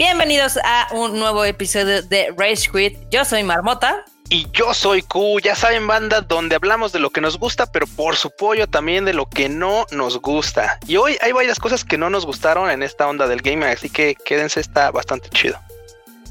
Bienvenidos a un nuevo episodio de Rage Quit. Yo soy Marmota. Y yo soy Q, ya saben banda, donde hablamos de lo que nos gusta, pero por su pollo también de lo que no nos gusta. Y hoy hay varias cosas que no nos gustaron en esta onda del gaming, así que quédense, está bastante chido.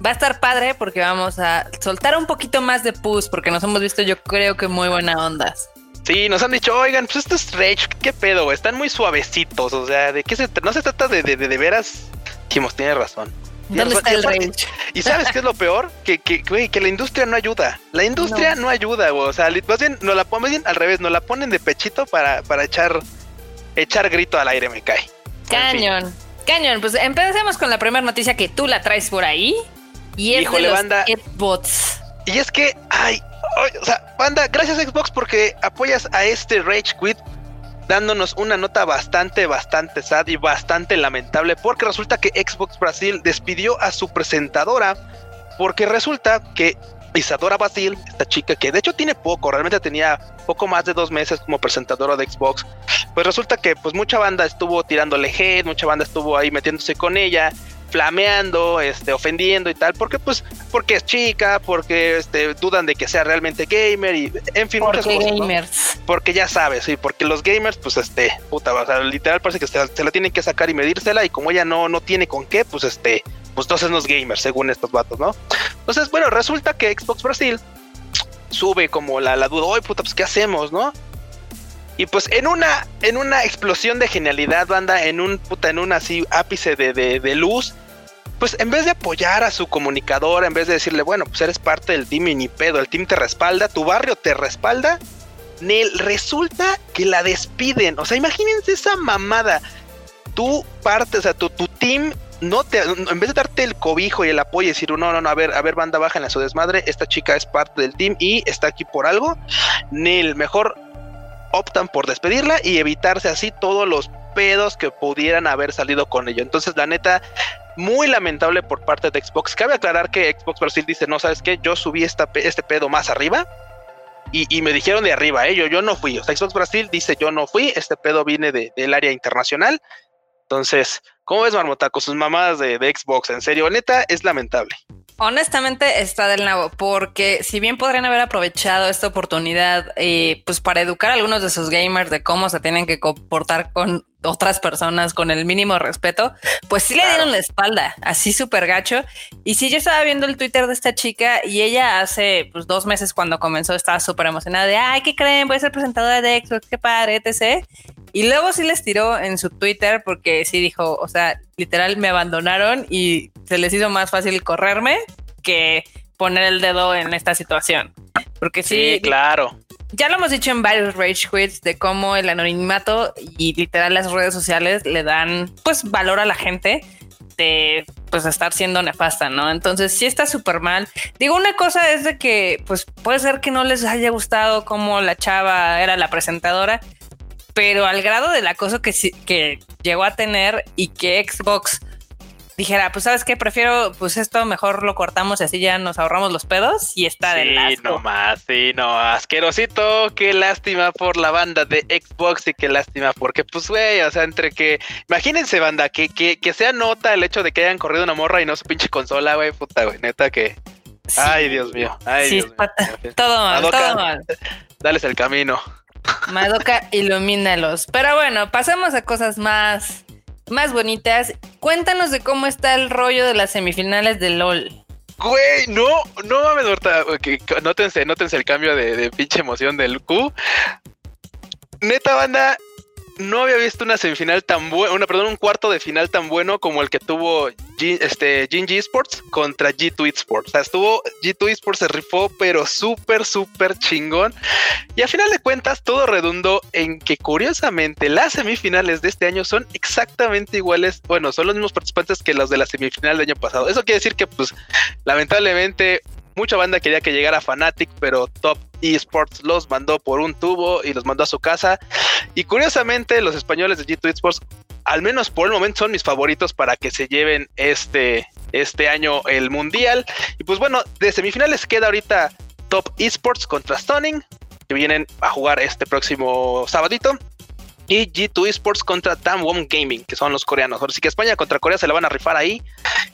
Va a estar padre porque vamos a soltar un poquito más de pus, porque nos hemos visto yo creo que muy buena ondas. Sí, nos han dicho, oigan, pues esto es Rage, qué pedo, están muy suavecitos, o sea, de qué se no se trata de de, de, de veras. Dijimos, tiene razón. ¿Dónde está el? Y sabes qué es lo peor? Que, que, que la industria no ayuda. La industria no, ayuda, güey. O sea, más bien, no la ponen al revés, nos la ponen de pechito para, para echar, echar grito al aire, me cae. Cañón. Cañón, pues empecemos con la primera noticia que tú la traes por ahí. Y es de los banda, Xbox. Y es que, ay, ay, o sea, banda, gracias Xbox porque apoyas a este Rage Quit dándonos una nota bastante, bastante sad y bastante lamentable, porque resulta que Xbox Brasil despidió a su presentadora, porque resulta que Isadora Basil, esta chica que de hecho tiene poco, realmente tenía poco más de dos meses como presentadora de Xbox, pues resulta que pues mucha banda estuvo tirándole hate, mucha banda estuvo ahí metiéndose con ella, flameando, este, ofendiendo y tal, porque pues, porque es chica, porque este, dudan de que sea realmente gamer y en fin, muchas cosas. Gamers. Porque ya sabes, sí, porque los gamers, pues este, puta, o sea, literal parece que se, la tienen que sacar y medírsela, y como ella no, no tiene con qué, pues este, pues entonces los gamers, según estos vatos, ¿no? Entonces, bueno, resulta que Xbox Brasil sube como la, la duda, oye, puta, pues qué hacemos, ¿no? Y pues en una, en una explosión de genialidad, banda, en un puta, en un así ápice de, de, luz, pues en vez de apoyar a su comunicador, en vez de decirle, bueno, pues eres parte del team y ni pedo, el team te respalda, tu barrio te respalda, Nel, resulta que la despiden. O sea, imagínense esa mamada. Tú parte, o sea, tu, tu team no te, en vez de darte el cobijo y el apoyo y decir, no, no, no, a ver, a ver, banda baja en la su desmadre, esta chica es parte del team y está aquí por algo. Nel, mejor optan por despedirla y evitarse así todos los pedos que pudieran haber salido con ello. Entonces, la neta, muy lamentable por parte de Xbox. Cabe aclarar que Xbox Brasil dice, no, ¿sabes qué? Yo subí este pedo más arriba. Y, me dijeron de arriba, ¿eh? yo, no fui. O sea, Xbox Brasil dice, yo no fui, este pedo viene del área internacional. Entonces, ¿cómo ves, Marmota, con sus de, de Xbox? En serio, neta, es lamentable. Honestamente está del nabo, porque si bien podrían haber aprovechado esta oportunidad, eh, pues para educar a algunos de sus gamers de cómo se tienen que comportar con otras personas con el mínimo respeto, pues sí le dieron la espalda, así súper gacho. Y sí, yo estaba viendo el Twitter de esta chica y ella hace pues, dos meses cuando comenzó estaba súper emocionada de, ay, ¿qué creen? Voy a ser presentadora de Xbox, qué padre, etc. Y luego sí les tiró en su Twitter porque sí dijo, o sea, literal me abandonaron y se les hizo más fácil correrme que poner el dedo en esta situación. Porque sí, sí claro. Ya lo hemos dicho en varios Rage Quits de cómo el anonimato y literal las redes sociales le dan pues valor a la gente de pues estar siendo nefasta, ¿no? Entonces sí está súper mal. Digo, una cosa es de que pues puede ser que no les haya gustado cómo la chava era la presentadora, pero al grado del acoso que, que llegó a tener y que Xbox dijera, pues sabes qué, prefiero, pues esto mejor lo cortamos y así ya nos ahorramos los pedos y está de Sí, no más, sí, no, asquerosito, qué lástima por la banda de Xbox y qué lástima porque, pues, güey, o sea, entre que, imagínense, banda, que, que, que sea nota el hecho de que hayan corrido una morra y no su pinche consola, güey, puta, güey, neta que... Ay, Dios mío. Ay, Dios mío. todo mal, todo mal. Dales el camino. Madoka, ilumínalos. Pero bueno, pasamos a cosas más, más bonitas. Cuéntanos de cómo está el rollo de las semifinales de LOL. Güey, no, no mames, Horta. nótense, nótense el cambio de, de pinche emoción del Q. Neta, banda, no había visto una semifinal tan buena, una, perdón, un cuarto de final tan bueno como el que tuvo G, este, G Esports contra G2 Esports. O sea, estuvo G2 Esports se rifó, pero súper, súper chingón. Y a final de cuentas, todo redundó en que curiosamente las semifinales de este año son exactamente iguales. Bueno, son los mismos participantes que los de la semifinal del año pasado. Eso quiere decir que, pues, lamentablemente, mucha banda quería que llegara Fanatic, pero Top Esports los mandó por un tubo y los mandó a su casa. Y curiosamente, los españoles de G2 Esports, al menos por el momento, son mis favoritos para que se lleven este, este año el mundial. Y pues bueno, de semifinales queda ahorita Top Esports contra Stunning, que vienen a jugar este próximo sabadito. Y G2 Esports contra Damwon Gaming, que son los coreanos. Ahora sí que España contra Corea se la van a rifar ahí.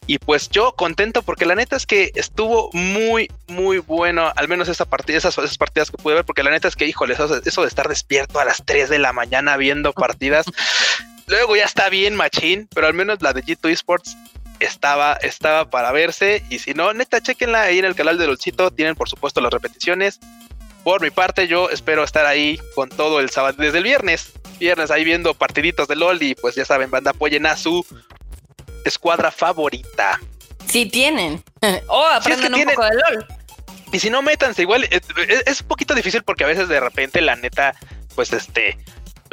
Y pues yo contento porque la neta es que estuvo muy, muy bueno, al menos esa partida, esas, esas partidas que pude ver, porque la neta es que, híjole, eso, eso de estar despierto a las 3 de la mañana viendo partidas, luego ya está bien machín, pero al menos la de G2 Esports estaba, estaba para verse. Y si no, neta, chequenla ahí en el canal de Lolcito. Tienen, por supuesto, las repeticiones. Por mi parte, yo espero estar ahí con todo el sábado, desde el viernes. Viernes ahí viendo partiditos de LOL. Y pues ya saben, banda, apoyen a su escuadra favorita. Si tienen. o aprenden un poco de LOL. Y si no, métanse. Igual es, es un poquito difícil porque a veces de repente, la neta, pues este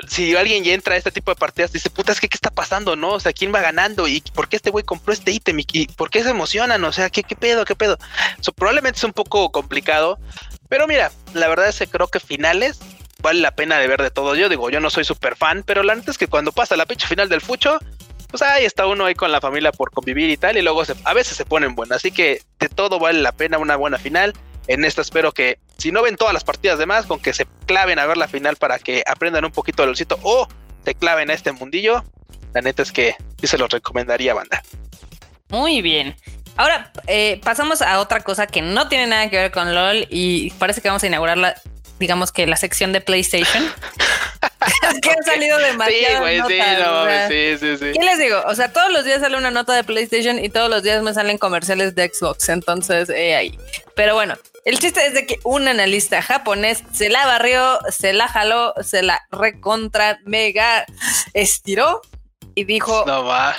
si alguien ya entra a este tipo de partidas, dice, puta, es que qué está pasando, ¿no? O sea, ¿quién va ganando? ¿Y por qué este güey compró este ítem? ¿Y por qué se emocionan? O sea, ¿qué, qué pedo? ¿Qué pedo? probablemente es un poco complicado, pero mira, la verdad es que creo que finales vale la pena de ver de todo. Yo digo, yo no soy súper fan, pero la neta es que cuando pasa la pinche final del fucho, pues ahí está uno ahí con la familia por convivir y tal, y luego a veces se ponen buenas. Así que de todo vale la pena una buena final. En esta espero que, si no ven todas las partidas de más, con que se claven a ver la final para que aprendan un poquito del sitio o se claven a este mundillo, la neta es que sí se los recomendaría, banda. Muy bien. Ahora eh, pasamos a otra cosa que no tiene nada que ver con LOL y parece que vamos a inaugurar la, digamos que la sección de PlayStation. que han salido demasiado. Sí, sí, sí, ¿Qué les digo? O sea, todos los días sale una nota de PlayStation y todos los días me salen comerciales de Xbox. Entonces, eh, ahí. Pero bueno, el chiste es de que un analista japonés se la barrió, se la jaló, se la recontra mega estiró y dijo no va.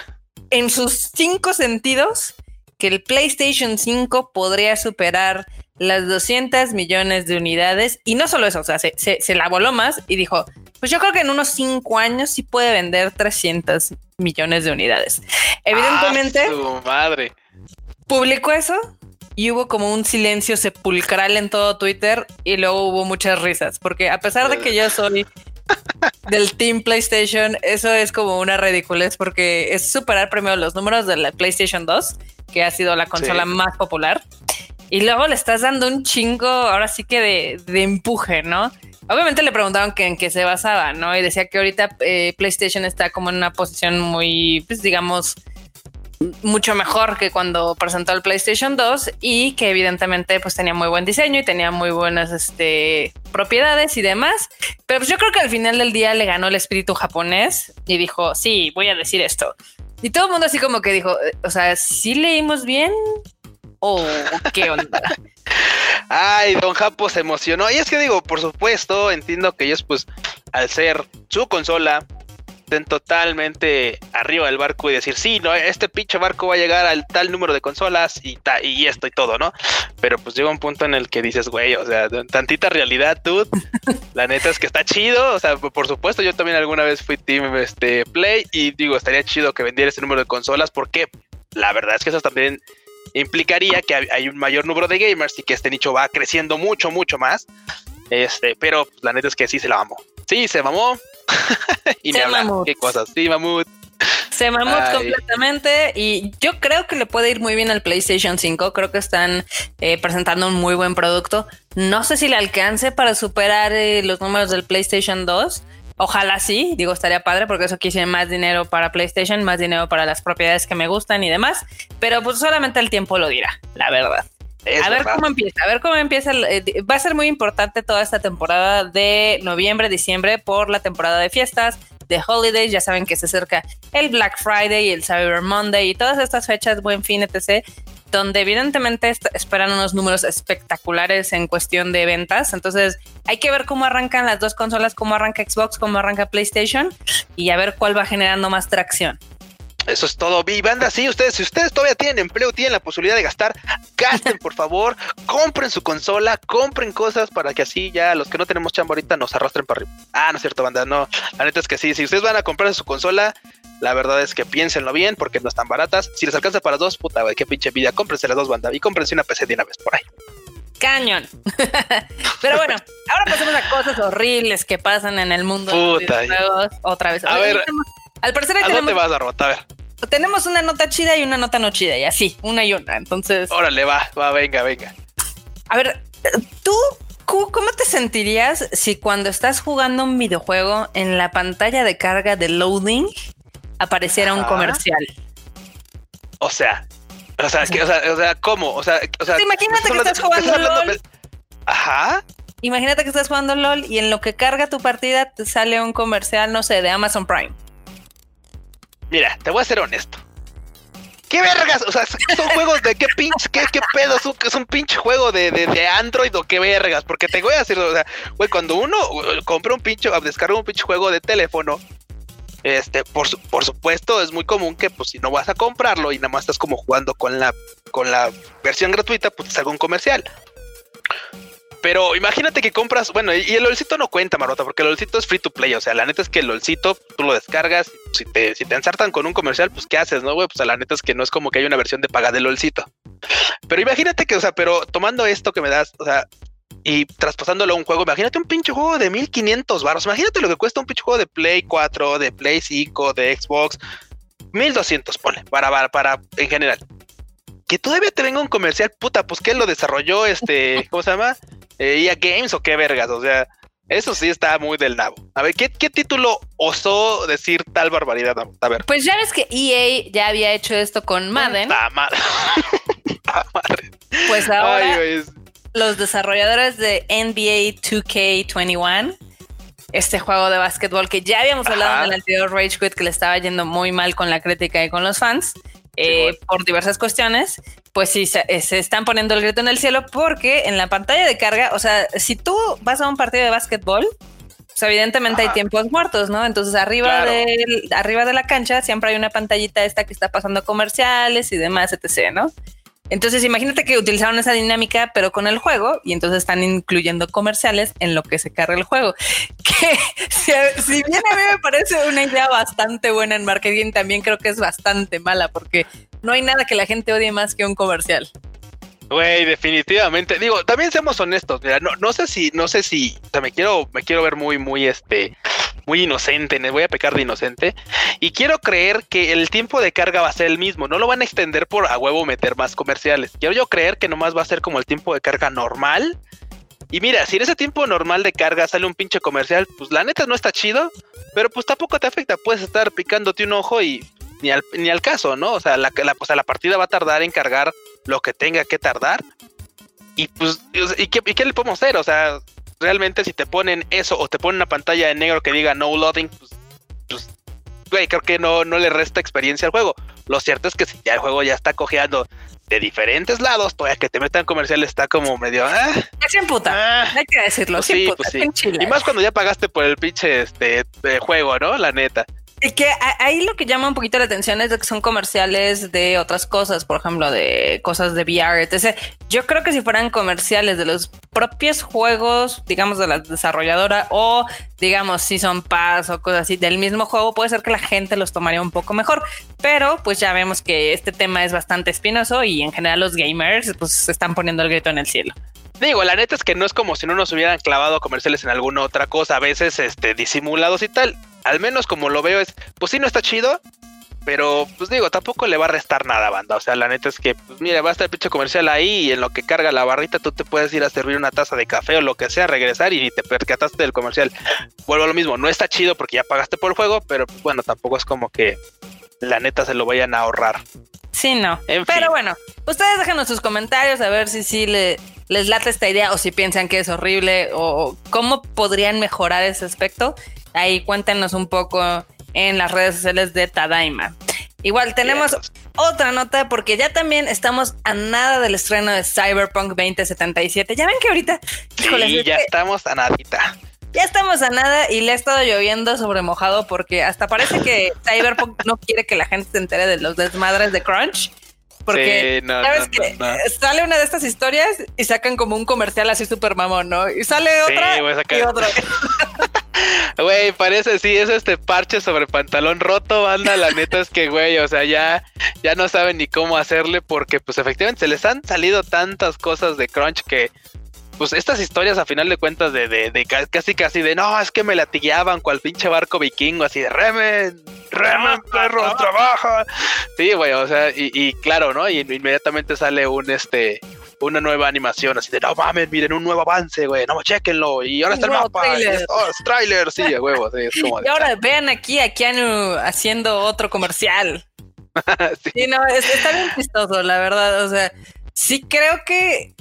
en sus cinco sentidos que el PlayStation 5 podría superar las 200 millones de unidades y no solo eso, o sea, se, se, la voló más y dijo, pues yo creo que en unos cinco años sí puede vender 300 millones de unidades. Evidentemente, ah, madre. publicó eso, y hubo como un silencio sepulcral en todo Twitter y luego hubo muchas risas, porque a pesar de que yo soy del Team PlayStation, eso es como una ridiculez porque es superar primero los números de la PlayStation 2, que ha sido la consola más popular, y luego le estás dando un chingo, ahora sí que de, de empuje, ¿no? Obviamente le preguntaron que en qué se basaba, ¿no? Y decía que ahorita eh, PlayStation está como en una posición muy, pues digamos, mucho mejor que cuando presentó el PlayStation 2 y que evidentemente pues tenía muy buen diseño y tenía muy buenas este, propiedades y demás. Pero pues yo creo que al final del día le ganó el espíritu japonés y dijo, sí, voy a decir esto. Y todo el mundo así como que dijo, o sea, ¿sí leímos bien? ¿O qué onda? Ay, Don Japo se emocionó. Y es que digo, por supuesto, entiendo que ellos pues al ser su consola, totalmente arriba del barco y decir, sí, no, este pinche barco va a llegar al tal número de consolas y, y esto y todo, ¿no? Pero pues llega un punto en el que dices, güey, o sea, tantita realidad, dude. La neta es que está chido, o sea, por supuesto, yo también alguna vez fui Team este, Play y digo, estaría chido que vendiera ese número de consolas porque la verdad es que eso también implicaría que hay un mayor número de gamers y que este nicho va creciendo mucho, mucho más. Este, pero la neta es que sí se la mamó. Sí, se mamó. y se me qué cosas. Sí, mamut. Se mamut completamente y yo creo que le puede ir muy bien al PlayStation 5. Creo que están eh, presentando un muy buen producto. No sé si le alcance para superar eh, los números del PlayStation 2. Ojalá sí, digo, estaría padre porque eso quise más dinero para PlayStation, más dinero para las propiedades que me gustan y demás. Pero pues solamente el tiempo lo dirá, la verdad a ver cómo empieza, a ver cómo empieza. Eh, va a ser muy importante toda esta temporada de noviembre, diciembre, por la temporada de fiestas, de holidays. Ya saben que se acerca el Black Friday y el Cyber Monday y todas estas fechas, buen fin, etc., donde evidentemente esperan unos números espectaculares en cuestión de ventas. Entonces, hay que ver cómo arrancan las dos consolas, cómo arranca Xbox, cómo arranca PlayStation y a ver cuál va generando más tracción. Eso es todo, vi banda. Sí, ustedes, si ustedes todavía tienen empleo, tienen la posibilidad de gastar, gasten por favor, compren su consola, compren cosas para que así ya los que no tenemos chamba ahorita nos arrastren para arriba. Ah, no es cierto, banda, no. La neta es que sí, si ustedes van a comprar su consola, la verdad es que piénsenlo bien porque no están baratas. Si les alcanza para dos, puta, qué pinche vida, cómprense las dos, banda, y cómprense una PC de una vez por ahí. Cañón. Pero bueno, ahora pasemos a cosas horribles que pasan en el mundo puta, de los juegos. Otra vez. A ver. Al parecer ¿A dónde vas, A ver. Tenemos una nota chida y una nota no chida, y así, una y una. Entonces. Órale, va, va, venga, venga. A ver, tú ¿cómo te sentirías si cuando estás jugando un videojuego en la pantalla de carga de loading apareciera un comercial? O sea, o sea, que, o sea, o sea, ¿cómo? O sea, o sea imagínate que estás jugando LOL. Ajá. Imagínate que estás jugando LOL y en lo que carga tu partida te sale un comercial, no sé, de Amazon Prime. Mira, te voy a ser honesto. ¿Qué vergas? O sea, son juegos de qué pinche, qué, qué pedo, es un, pinche juego de, de, Android o qué vergas. Porque te voy a decir, o sea, güey, cuando uno compra un pinche, descarga un pinche juego de teléfono, este, por, supuesto, es muy común que, pues, si no vas a comprarlo y nada más estás como jugando con la, con la versión gratuita, pues te salga un comercial. Pero imagínate que compras, bueno, y el LOLcito no cuenta, Marota, porque el LOLcito es free to play. O sea, la neta es que el LOLcito tú lo descargas. Si te, si te ensartan con un comercial, pues ¿qué haces, no, güey? Pues la neta es que no es como que hay una versión de paga del LOLcito. Pero imagínate que, o sea, pero tomando esto que me das, o sea, y traspasándolo a un juego, imagínate un pinche juego de 1500 baros. Imagínate lo que cuesta un pinche juego de Play 4, de Play 5, de Xbox. 1200, pone, para, para, para, en general. Que todavía te venga un comercial, puta, pues que lo desarrolló este, ¿cómo se llama? EA eh, Games o qué vergas, o sea, eso sí está muy del nabo. A ver, ¿qué, título osó decir tal barbaridad? A ver. Pues ya ves que EA ya había hecho esto con Madden. Pues ahora los desarrolladores de NBA 2K21, este juego de básquetbol que ya habíamos hablado en el anterior Rage Quit que le estaba yendo muy mal con la crítica y con los fans, eh, por diversas cuestiones, pues sí, eh, se, están poniendo el grito en el cielo porque en la pantalla de carga, o sea, si tú vas a un partido de básquetbol, pues evidentemente hay tiempos muertos, ¿no? Entonces arriba, de, arriba de la cancha siempre hay una pantallita esta que está pasando comerciales y demás, etc., ¿no? Entonces, imagínate que utilizaron esa dinámica, pero con el juego, y entonces están incluyendo comerciales en lo que se carga el juego. Que si, bien a mí me parece una idea bastante buena en marketing, también creo que es bastante mala, porque no hay nada que la gente odie más que un comercial. Güey, definitivamente. Digo, también seamos honestos. Mira, no, no sé si, no sé si, o sea, me quiero, me quiero ver muy, muy, este, muy inocente, me voy a pecar de inocente. Y quiero creer que el tiempo de carga va a ser el mismo, no lo van a extender por a huevo meter más comerciales. Quiero yo creer que nomás va a ser como el tiempo de carga normal. Y mira, si en ese tiempo normal de carga sale un pinche comercial, pues la neta no está chido, pero pues tampoco te afecta, puedes estar picándote un ojo y ni al, ni al caso, ¿no? O sea, la, la, o sea, la partida va a tardar en cargar lo que tenga que tardar. Y pues, ¿y qué, ¿y qué le podemos hacer? O sea, realmente si te ponen eso o te ponen una pantalla en negro que diga no loading, pues, pues, güey, creo que no, no le resta experiencia al juego. Lo cierto es que si ya el juego ya está cojeando de diferentes lados, todavía que te metan comercial está como medio. Ah, es en puta, ah, hay que decirlo. Pues sí, pues sí. Y más cuando ya pagaste por el pinche este, juego, ¿no? La neta. Y que ahí lo que llama un poquito la atención es que son comerciales de otras cosas, por ejemplo, de cosas de VR, etc. Yo creo que si fueran comerciales de los propios juegos, digamos, de la desarrolladora o, digamos, Season Pass o cosas así del mismo juego, puede ser que la gente los tomaría un poco mejor. Pero pues ya vemos que este tema es bastante espinoso y en general los gamers pues están poniendo el grito en el cielo. Digo, la neta es que no es como si no nos hubieran clavado comerciales en alguna otra cosa, a veces este, disimulados y tal al menos como lo veo es, pues sí, no está chido, pero pues digo, tampoco le va a restar nada, banda. O sea, la neta es que, pues mira, va a estar el pinche comercial ahí y en lo que carga la barrita tú te puedes ir a servir una taza de café o lo que sea, regresar y te percataste del comercial. Vuelvo a lo mismo, no está chido porque ya pagaste por el juego, pero pues, bueno, tampoco es como que la neta se lo vayan a ahorrar. Sí, no. pero bueno, ustedes déjenos sus comentarios a ver si sí le, les late esta idea o si piensan que es horrible o cómo podrían mejorar ese aspecto. Ahí cuéntenos un poco en las redes sociales de Tadaima. Igual tenemos otra nota porque ya también estamos a nada del estreno de Cyberpunk 2077. Ya ven que ahorita, sí, ya estamos a nadita. Ya estamos a nada y le ha estado lloviendo sobre mojado porque hasta parece que Cyberpunk no quiere que la gente se entere de los desmadres de Crunch. Porque sabes que sale una de estas historias y sacan como un comercial así súper mamón, ¿no? Y sale otra y otra. Güey, parece, sí, es este parche sobre pantalón roto, banda. La neta es que, güey, o sea, ya, ya no saben ni cómo hacerle porque, pues, efectivamente, se les han salido tantas cosas de Crunch que, pues, estas historias, a final de cuentas, de, de, de casi, casi de, no, es que me latigueaban cual pinche barco vikingo, así de, remen, remen, perro, trabaja. Sí, güey, o sea, y, y claro, ¿no? Y inmediatamente sale un, este, una nueva animación así de no mames, miren un nuevo avance, güey, no chequenlo. Y ahora está el mapa. Trailer. Oh, trailer, sí, huevo. y ahora vean aquí a Keanu haciendo otro comercial. sí. no, está bien chistoso, la verdad. O sea, sí creo que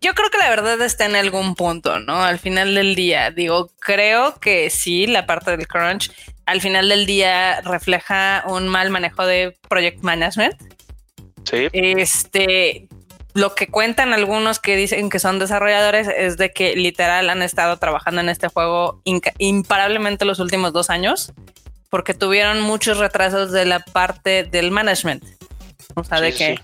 yo creo que la verdad está en algún punto, ¿no? Al final del día, digo, creo que sí, la parte del crunch al final del día refleja un mal manejo de project management. Sí. Este, lo que cuentan algunos que dicen que son desarrolladores es de que literal han estado trabajando en este juego imparablemente los últimos dos años porque tuvieron muchos retrasos de la parte del management. O sea, de que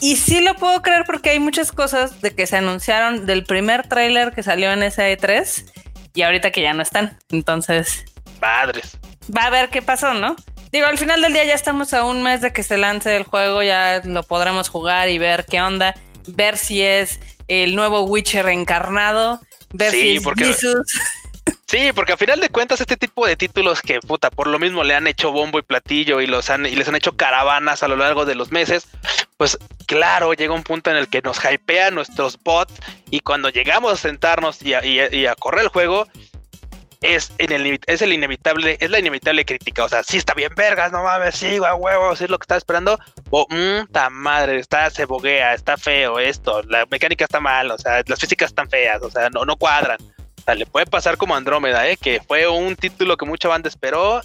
y sí lo puedo creer porque hay muchas cosas de que se anunciaron del primer tráiler que salió en ese E3 y ahorita que ya no están. Entonces... Padres. Va a ver qué pasó, ¿no? Digo, al final del día ya estamos a un mes de que se lance el juego, ya lo podremos jugar y ver qué onda, ver si es el nuevo Witcher encarnado, ver si es porque... Sí, porque a final de cuentas este tipo de títulos que puta por lo mismo le han hecho bombo y platillo y los han y les han hecho caravanas a lo largo de los meses, pues claro, llega un punto en el que nos hypea nuestros bots y cuando llegamos a sentarnos y a, correr el juego, es, en el, es el inevitable, es la inevitable crítica. O sea, sí está bien, vergas, no mames, sí, a huevo, sí es lo que estaba esperando. O, mmm, madre, está, se boguea, está feo esto, la mecánica está mal, o sea, las físicas están feas, o sea, no, no cuadran. O sea, le puede pasar como Andrómeda, ¿eh? que fue un título que mucha banda esperó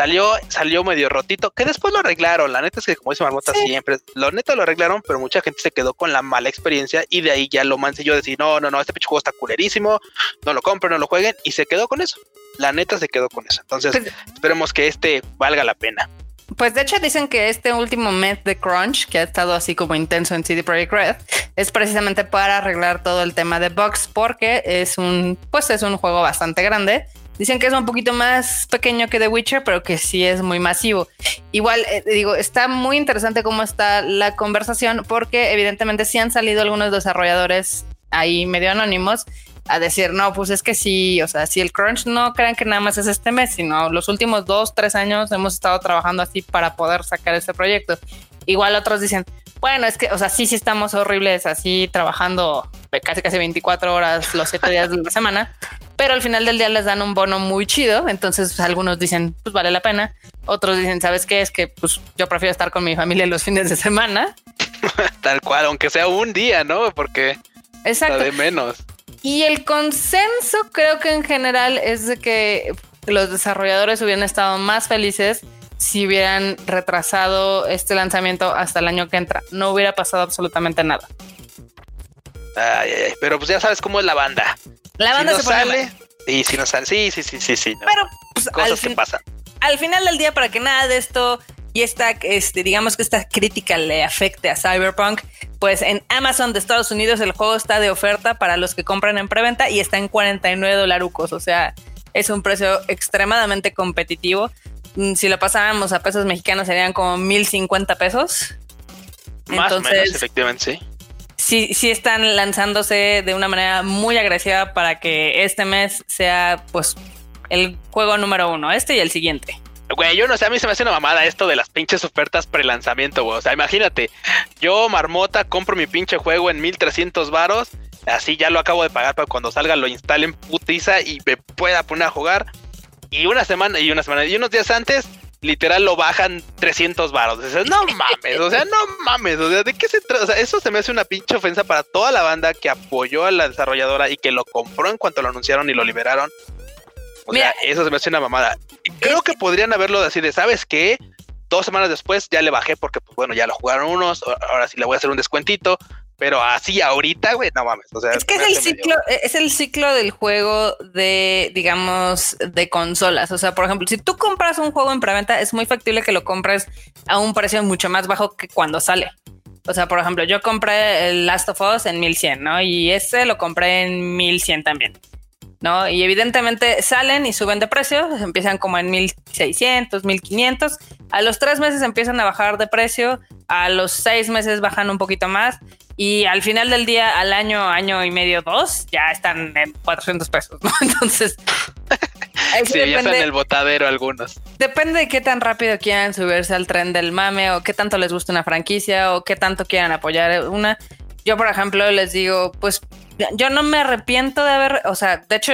Salió, salió medio rotito, que después lo arreglaron. La neta es que, como dice Marmota, siempre, lo neta lo arreglaron, pero mucha gente se quedó con la mala experiencia y de ahí ya lo yo decir, no, no, no, este pinche juego está culerísimo, no lo compren, no lo jueguen, y se quedó con eso. La neta se quedó con eso. Entonces, pues, esperemos que este valga la pena. Pues de hecho dicen que este último mes de crunch, que ha estado así como intenso en CD Projekt Red, es precisamente para arreglar todo el tema de bugs, porque es un, pues es un juego bastante grande Dicen que es un poquito más pequeño que The Witcher, pero que sí es muy masivo. Igual, eh, digo, está muy interesante cómo está la conversación, porque evidentemente sí han salido algunos desarrolladores ahí medio anónimos a decir, no, pues es que sí, o sea, si el crunch no crean que nada más es este mes, sino los últimos dos, tres años hemos estado trabajando así para poder sacar este proyecto. Igual otros dicen, bueno, es que, o sea, sí, sí estamos horribles así trabajando casi casi 24 horas los 7 días de la semana, pero al final del día les dan un bono muy chido. Entonces algunos dicen, pues vale la pena. Otros dicen, ¿sabes qué? Es que pues yo prefiero estar con mi familia los fines de semana. Tal cual, aunque sea un día, ¿no? Porque Exacto. de menos. Y el consenso creo que en general es de que los desarrolladores hubieran estado más felices si hubieran retrasado este lanzamiento hasta el año que entra. No hubiera pasado absolutamente nada. Ay, ay, ay. Pero pues ya sabes cómo es la banda. La banda se sale. Y si no sale, sí, sí, sí, sí, sí. Pero pues, cosas que pasan. Al final del día, para que nada de esto y esta, este, digamos que esta crítica le afecte a Cyberpunk, pues en Amazon de Estados Unidos el juego está de oferta para los que compran en preventa y está en 49 dolarucos. O sea, es un precio extremadamente competitivo. Mm, si lo pasáramos a pesos mexicanos serían como 1050 pesos. Más Entonces, o menos, efectivamente, sí sí, sí están lanzándose de una manera muy agresiva para que este mes sea pues el juego número uno, este y el siguiente. Güey, yo no sé, a mí se me hace una mamada esto de las pinches ofertas pre-lanzamiento, güey. O sea, imagínate, yo, Marmota, compro mi pinche juego en 1300 varos, así ya lo acabo de pagar para cuando salga lo instalen putiza y me pueda poner a jugar. Y una semana, y una semana, y unos días antes, literal lo bajan 300 varos. no mames, o sea, no mames, o sea, ¿de qué se trata? O sea, eso se me hace una pinche ofensa para toda la banda que apoyó a la desarrolladora y que lo compró en cuanto lo anunciaron y lo liberaron. O sea, eso se me hace una mamada. Creo que podrían haberlo así de, ¿sabes qué? Dos semanas después ya le bajé porque, pues bueno, ya lo jugaron unos, ahora sí le voy a hacer un descuentito. Pero así ahorita, güey, no mames. O sea, es que es el ciclo, es el ciclo del juego de, digamos, de consolas. O sea, por ejemplo, si tú compras un juego en preventa, es muy factible que lo compres a un precio mucho más bajo que cuando sale. O sea, por ejemplo, yo compré el Last of Us en 1100, ¿no? Y ese lo compré en 1100 también. ¿No? Y evidentemente salen y suben de precio, empiezan como en 1600, 1500, a los tres meses empiezan a bajar de precio, a los seis meses bajan un poquito más y al final del día, al año, año y medio, dos, ya están en 400 pesos, ¿no? Entonces, sí, ya están en el botadero algunos. Depende de qué tan rápido quieran subirse al tren del mame o qué tanto les gusta una franquicia o qué tanto quieran apoyar una. Yo, por ejemplo, les digo, pues yo no me arrepiento de haber, o sea, de hecho,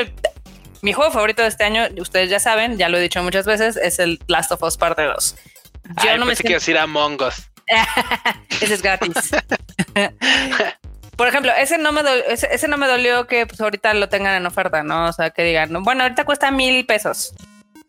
mi juego favorito de este año, ustedes ya saben, ya lo he dicho muchas veces, es el Last of Us Parte 2. Yo no me siento... decir Among Us. ese es gratis. Por ejemplo, ese no me dolió, ese, no me dolió que pues, ahorita lo tengan en oferta, ¿no? O sea, que digan, bueno, ahorita cuesta mil pesos.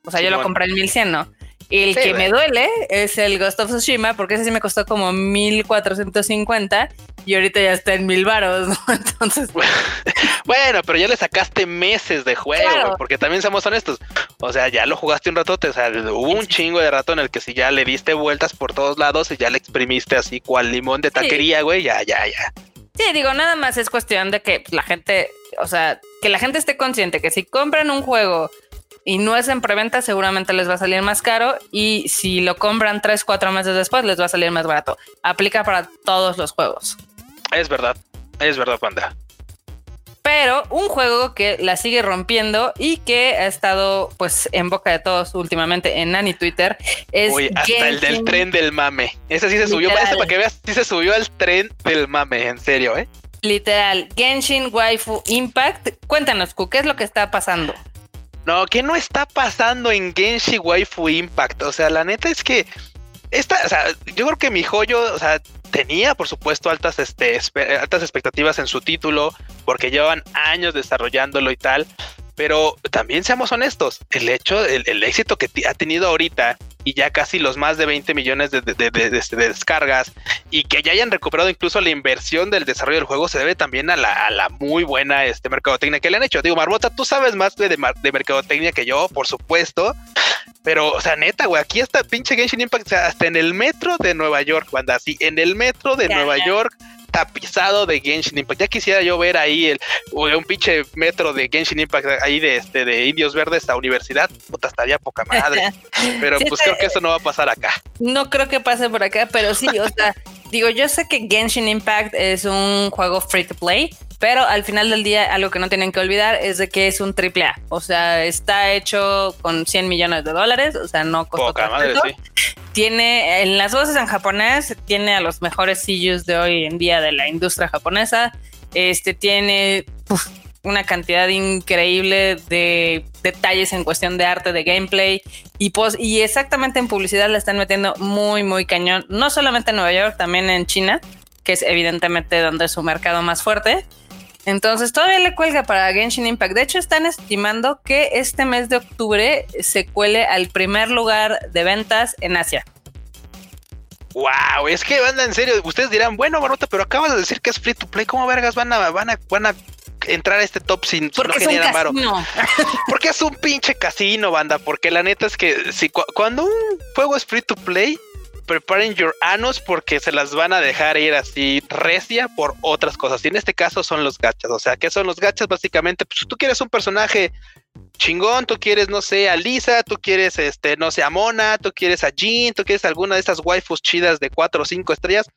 O sea, yo lo compré en mil cien, ¿no? El que me duele es el Ghost of Tsushima, porque ese sí me costó como 1450 y ahorita ya está en mil varos, ¿no? Entonces. bueno, pero ya le sacaste meses de juego, porque también somos honestos. O sea, ya lo jugaste un rato, o sea, hubo un chingo de rato en el que si ya le diste vueltas por todos lados y ya le exprimiste así cual limón de taquería, güey, ya, ya, ya. Sí, digo, nada más es cuestión de que la gente, o sea, que la gente esté consciente que si compran un juego y no es en preventa, seguramente les va a salir más caro. Y si lo compran tres, cuatro meses después, les va a salir más barato. Aplica para todos los juegos. Es verdad, es verdad, Panda. Pero un juego que la sigue rompiendo y que ha estado pues en boca de todos últimamente en Nani Twitter es Uy, hasta el del tren del mame. Ese sí se subió, para que veas, sí se subió al tren del mame, en serio, ¿eh? Literal, Genshin Waifu Impact. Cuéntanos, ¿qué es lo que está pasando? No, ¿qué no está pasando en Genshi Waifu Impact? O sea, la neta es que esta, o sea, yo creo que mi joyo, o sea, tenía por supuesto altas, este, altas expectativas en su título, porque llevan años desarrollándolo y tal. Pero también seamos honestos, el hecho, el, éxito que ha tenido ahorita y ya casi los más de 20 millones de, descargas y que ya hayan recuperado incluso la inversión del desarrollo del juego se debe también a la, muy buena este, mercadotecnia que le han hecho. Digo, Marbota, tú sabes más de, de mercadotecnia que yo, por supuesto, pero, o sea, neta, güey, aquí está pinche Genshin Impact, o sea, hasta en el metro de Nueva York, banda, así, en el metro de Nueva York tapizado de Genshin Impact. Ya quisiera yo ver ahí el, un pinche metro de Genshin Impact ahí de este de Indios Verdes a universidad. Puta, estaría poca madre. Pero pues creo que eso no va a pasar acá. No creo que pase por acá, pero sí, o sea, digo, yo sé que Genshin Impact es un juego free to play, pero al final del día, algo que no tienen que olvidar es de que es un triple A. O sea, está hecho con 100 millones de dólares. O sea, no costó Poca madre, sí. Tiene en las voces en japonés, tiene a los mejores CEOs de hoy en día de la industria japonesa. Este tiene una cantidad increíble de detalles en cuestión de arte, de gameplay y, pues, y exactamente en publicidad le están metiendo muy, muy cañón. No solamente en Nueva York, también en China, que es evidentemente donde es su mercado más fuerte. Entonces todavía le cuelga para Genshin Impact. De hecho, están estimando que este mes de octubre se cuele al primer lugar de ventas en Asia. Wow, es que banda, en serio, ustedes dirán, bueno, Barota, pero acabas de decir que es free to play, ¿cómo vergas van a, van a, van a entrar a este top sin Porque no generar varo? Porque es un pinche casino, banda, porque la neta es que si cuando un juego es free to play, preparen your anos porque se las van a dejar ir así recia por otras cosas. Y en este caso son los gachas. O sea, ¿qué son los gachas? Básicamente, pues tú quieres un personaje chingón, tú quieres, no sé, a Lisa, tú quieres, este, no sé, a Mona, tú quieres a Jean, tú quieres alguna de estas waifus chidas de cuatro o cinco estrellas.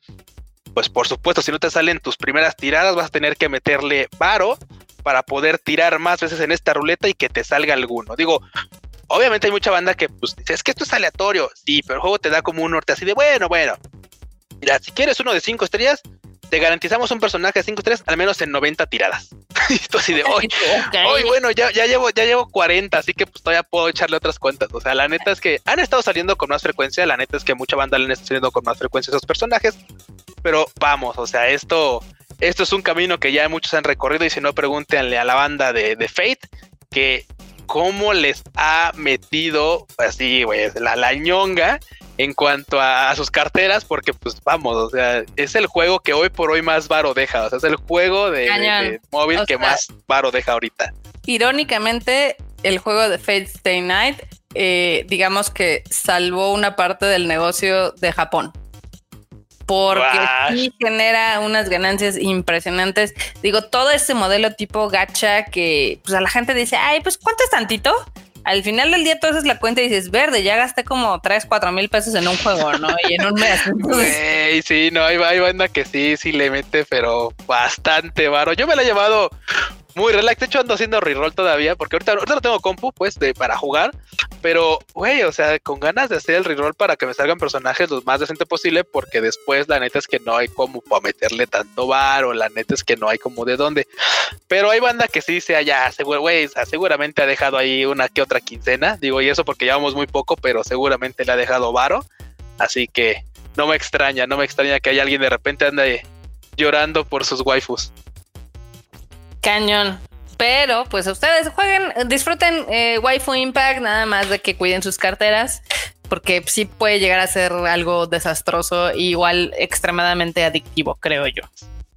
Pues por supuesto, si no te salen tus primeras tiradas, vas a tener que meterle varo para poder tirar más veces en esta ruleta y que te salga alguno. Digo, obviamente hay mucha banda que pues dice, es que esto es aleatorio, sí, pero el juego te da como un norte así de, bueno, bueno, mira, si quieres uno de cinco estrellas, te garantizamos un personaje de cinco estrellas al menos en 90 tiradas. esto así de, hoy, hoy bueno, ya, ya, llevo, ya llevo 40, así que pues todavía puedo echarle otras cuentas. O sea, la neta es que han estado saliendo con más frecuencia, la neta es que mucha banda le han estado saliendo con más frecuencia esos personajes, pero vamos, o sea, esto... Esto es un camino que ya muchos han recorrido y si no, pregúntenle a la banda de, de Fate, que cómo les ha metido así, güey, la, la ñonga en cuanto a, sus carteras, porque pues vamos, o sea, es el juego que hoy por hoy más varo deja, o sea, es el juego de, móvil que más varo deja ahorita. Irónicamente, el juego de Fate Stay Night, eh, digamos que salvó una parte del negocio de Japón porque sí genera unas ganancias impresionantes. Digo, todo este modelo tipo gacha que pues a la gente dice, ay, pues ¿cuánto es tantito? Al final del día tú haces la cuenta y dices, verde, ya gasté como 3, 4 mil pesos en un juego, ¿no? Y en un mes. sí, no, hay, hay banda que sí, sí le mete, pero bastante varo. Yo me la he llevado muy relax. De hecho, ando haciendo reroll todavía, porque ahorita, no tengo compu, pues, de, para jugar. Pero, güey, o sea, con ganas de hacer el reroll para que me salgan personajes lo más decente posible, porque después la neta es que no hay como para meterle tanto bar, o la neta es que no hay como de dónde. Pero hay banda que sí se haya, güey, seguramente ha dejado ahí una que otra quincena. Digo, y eso porque llevamos muy poco, pero seguramente le ha dejado varo. Así que no me extraña, no me extraña que haya alguien de repente ande llorando por sus waifus. Cañón. Pero pues ustedes jueguen, disfruten eh, Waifu Impact, nada más de que cuiden sus carteras, porque sí puede llegar a ser algo desastroso, e igual extremadamente adictivo, creo yo.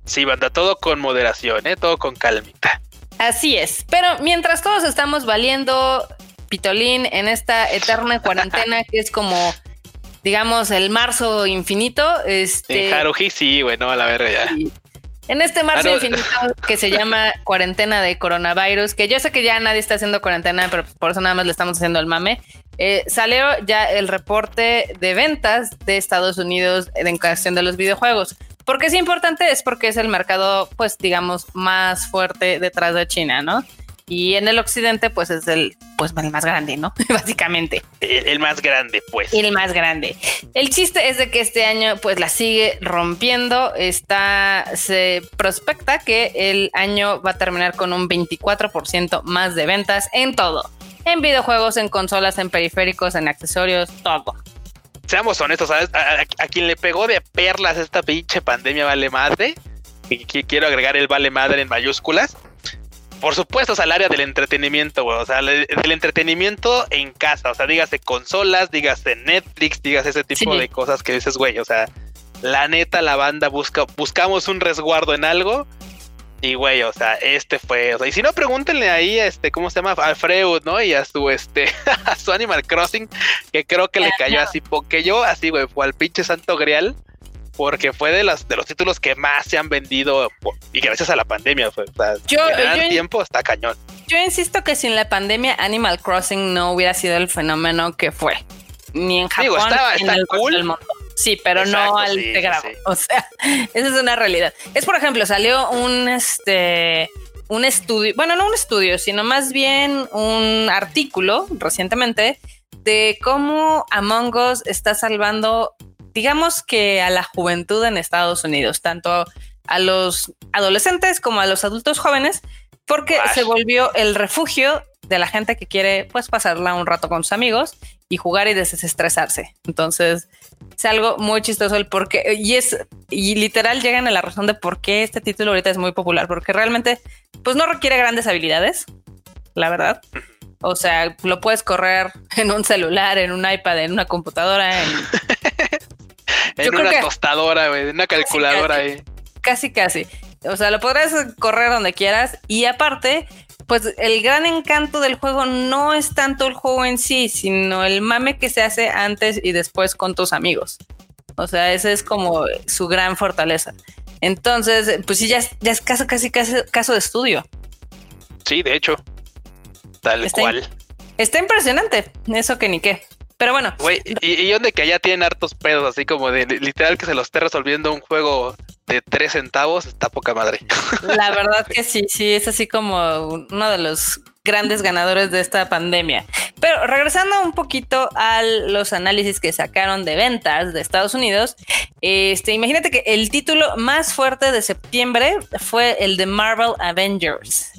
Sí, banda, todo con moderación, ¿eh? todo con calmita. Así es, pero mientras todos estamos valiendo pitolín en esta eterna cuarentena que es como digamos el marzo infinito, este en Haruhi sí, bueno, a la verga ya. En este marzo infinito que se llama cuarentena de coronavirus, que yo sé que ya nadie está haciendo cuarentena, pero por eso nada más le estamos haciendo el mame. Eh, salió ya el reporte de ventas de Estados Unidos en cuestión de los videojuegos. ¿Por qué es importante? Es porque es el mercado, pues digamos, más fuerte detrás de China, ¿no? Y en el occidente, pues es el, pues, el más grande, ¿no? Básicamente. El, más grande, pues. El más grande. El chiste es de que este año, pues la sigue rompiendo. Está, se prospecta que el año va a terminar con un 24% más de ventas en todo. En videojuegos, en consolas, en periféricos, en accesorios, todo. Seamos honestos, ¿sabes? A, quien le pegó de perlas esta pinche pandemia vale madre. Y quiero agregar el vale madre en mayúsculas por supuesto, es al área del entretenimiento, güey. O sea, del entretenimiento en casa. O sea, dígase consolas, dígase Netflix, dígase ese tipo de cosas que dices, güey. O sea, la neta, la banda busca, buscamos un resguardo en algo. Y güey, o sea, este fue. O sea, y si no, pregúntenle ahí, este, ¿cómo se llama? A Freud, ¿no? Y a su este, a su Animal Crossing, que creo que le cayó así, porque yo, así, güey, fue al pinche Santo Grial porque fue de las de los títulos que más se han vendido y gracias a la pandemia fue yo, tiempo está cañón. yo insisto que sin la pandemia Animal Crossing no hubiera sido el fenómeno que fue ni en Japón ni en el cool. del mundo. Sí pero no al sí, o sea esa es una realidad. Es por ejemplo salió un este un estudio bueno no un estudio sino más bien un artículo recientemente de cómo Among Us está salvando digamos que a la juventud en Estados Unidos, tanto a los adolescentes como a los adultos jóvenes, porque se volvió el refugio de la gente que quiere pues pasarla un rato con sus amigos y jugar y desestresarse. Entonces, es algo muy chistoso el por qué y es y literal llegan a la razón de por qué este título ahorita es muy popular, porque realmente pues no requiere grandes habilidades, la verdad. O sea, lo puedes correr en un celular, en un iPad, en una computadora, en en una tostadora, güey, una calculadora ahí. Casi, casi. O sea, lo podrás correr donde quieras. Y aparte, pues el gran encanto del juego no es tanto el juego en sí, sino el mame que se hace antes y después con tus amigos. O sea, ese es como su gran fortaleza. Entonces, pues sí, ya, ya es caso, casi, casi caso de estudio. Sí, de hecho. Tal cual. Está impresionante, eso que ni qué. Pero bueno. Güey, y, y donde que allá tienen hartos pedos, así como de literal que se los esté resolviendo un juego de tres centavos, está poca madre. La verdad que sí, sí, es así como uno de los grandes ganadores de esta pandemia. Pero regresando un poquito a los análisis que sacaron de ventas de Estados Unidos, este, imagínate que el título más fuerte de septiembre fue el de Marvel Avengers.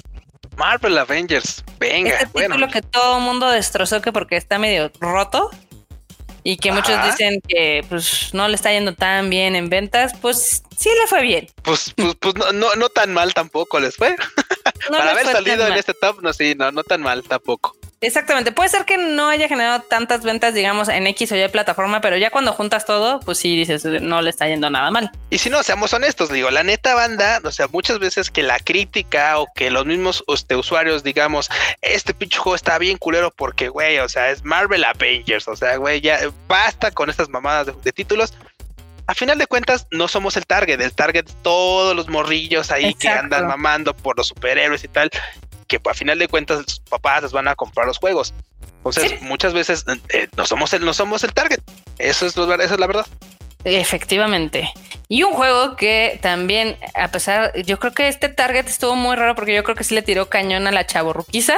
Marvel Avengers, venga. Este título que todo el mundo destrozó que porque está medio roto y que muchos dicen que pues no le está yendo tan bien en ventas, pues sí le fue bien. Pues, pues, pues no, no, tan mal tampoco les fue. Para haber salido en este top, no, sí, no, no tan mal tampoco. Exactamente. Puede ser que no haya generado tantas ventas, digamos, en X o Y plataforma, pero ya cuando juntas todo, pues sí dices, no le está yendo nada mal. Y si no, seamos honestos, digo, la neta banda, o sea, muchas veces que la crítica o que los mismos este, usuarios, digamos, este pinche juego está bien culero porque, güey, o sea, es Marvel Avengers, o sea, güey, ya basta con estas mamadas de, títulos a final de cuentas no somos el target, el target todos los morrillos ahí que andan mamando por los superhéroes y tal, que a final de cuentas sus papás les van a comprar los juegos. Entonces, muchas veces eh, no somos el, no somos el target. Eso es, lo, eso es la verdad. Efectivamente. Y un juego que también, a pesar, yo creo que este target estuvo muy raro porque yo creo que sí le tiró cañón a la chaborruquiza.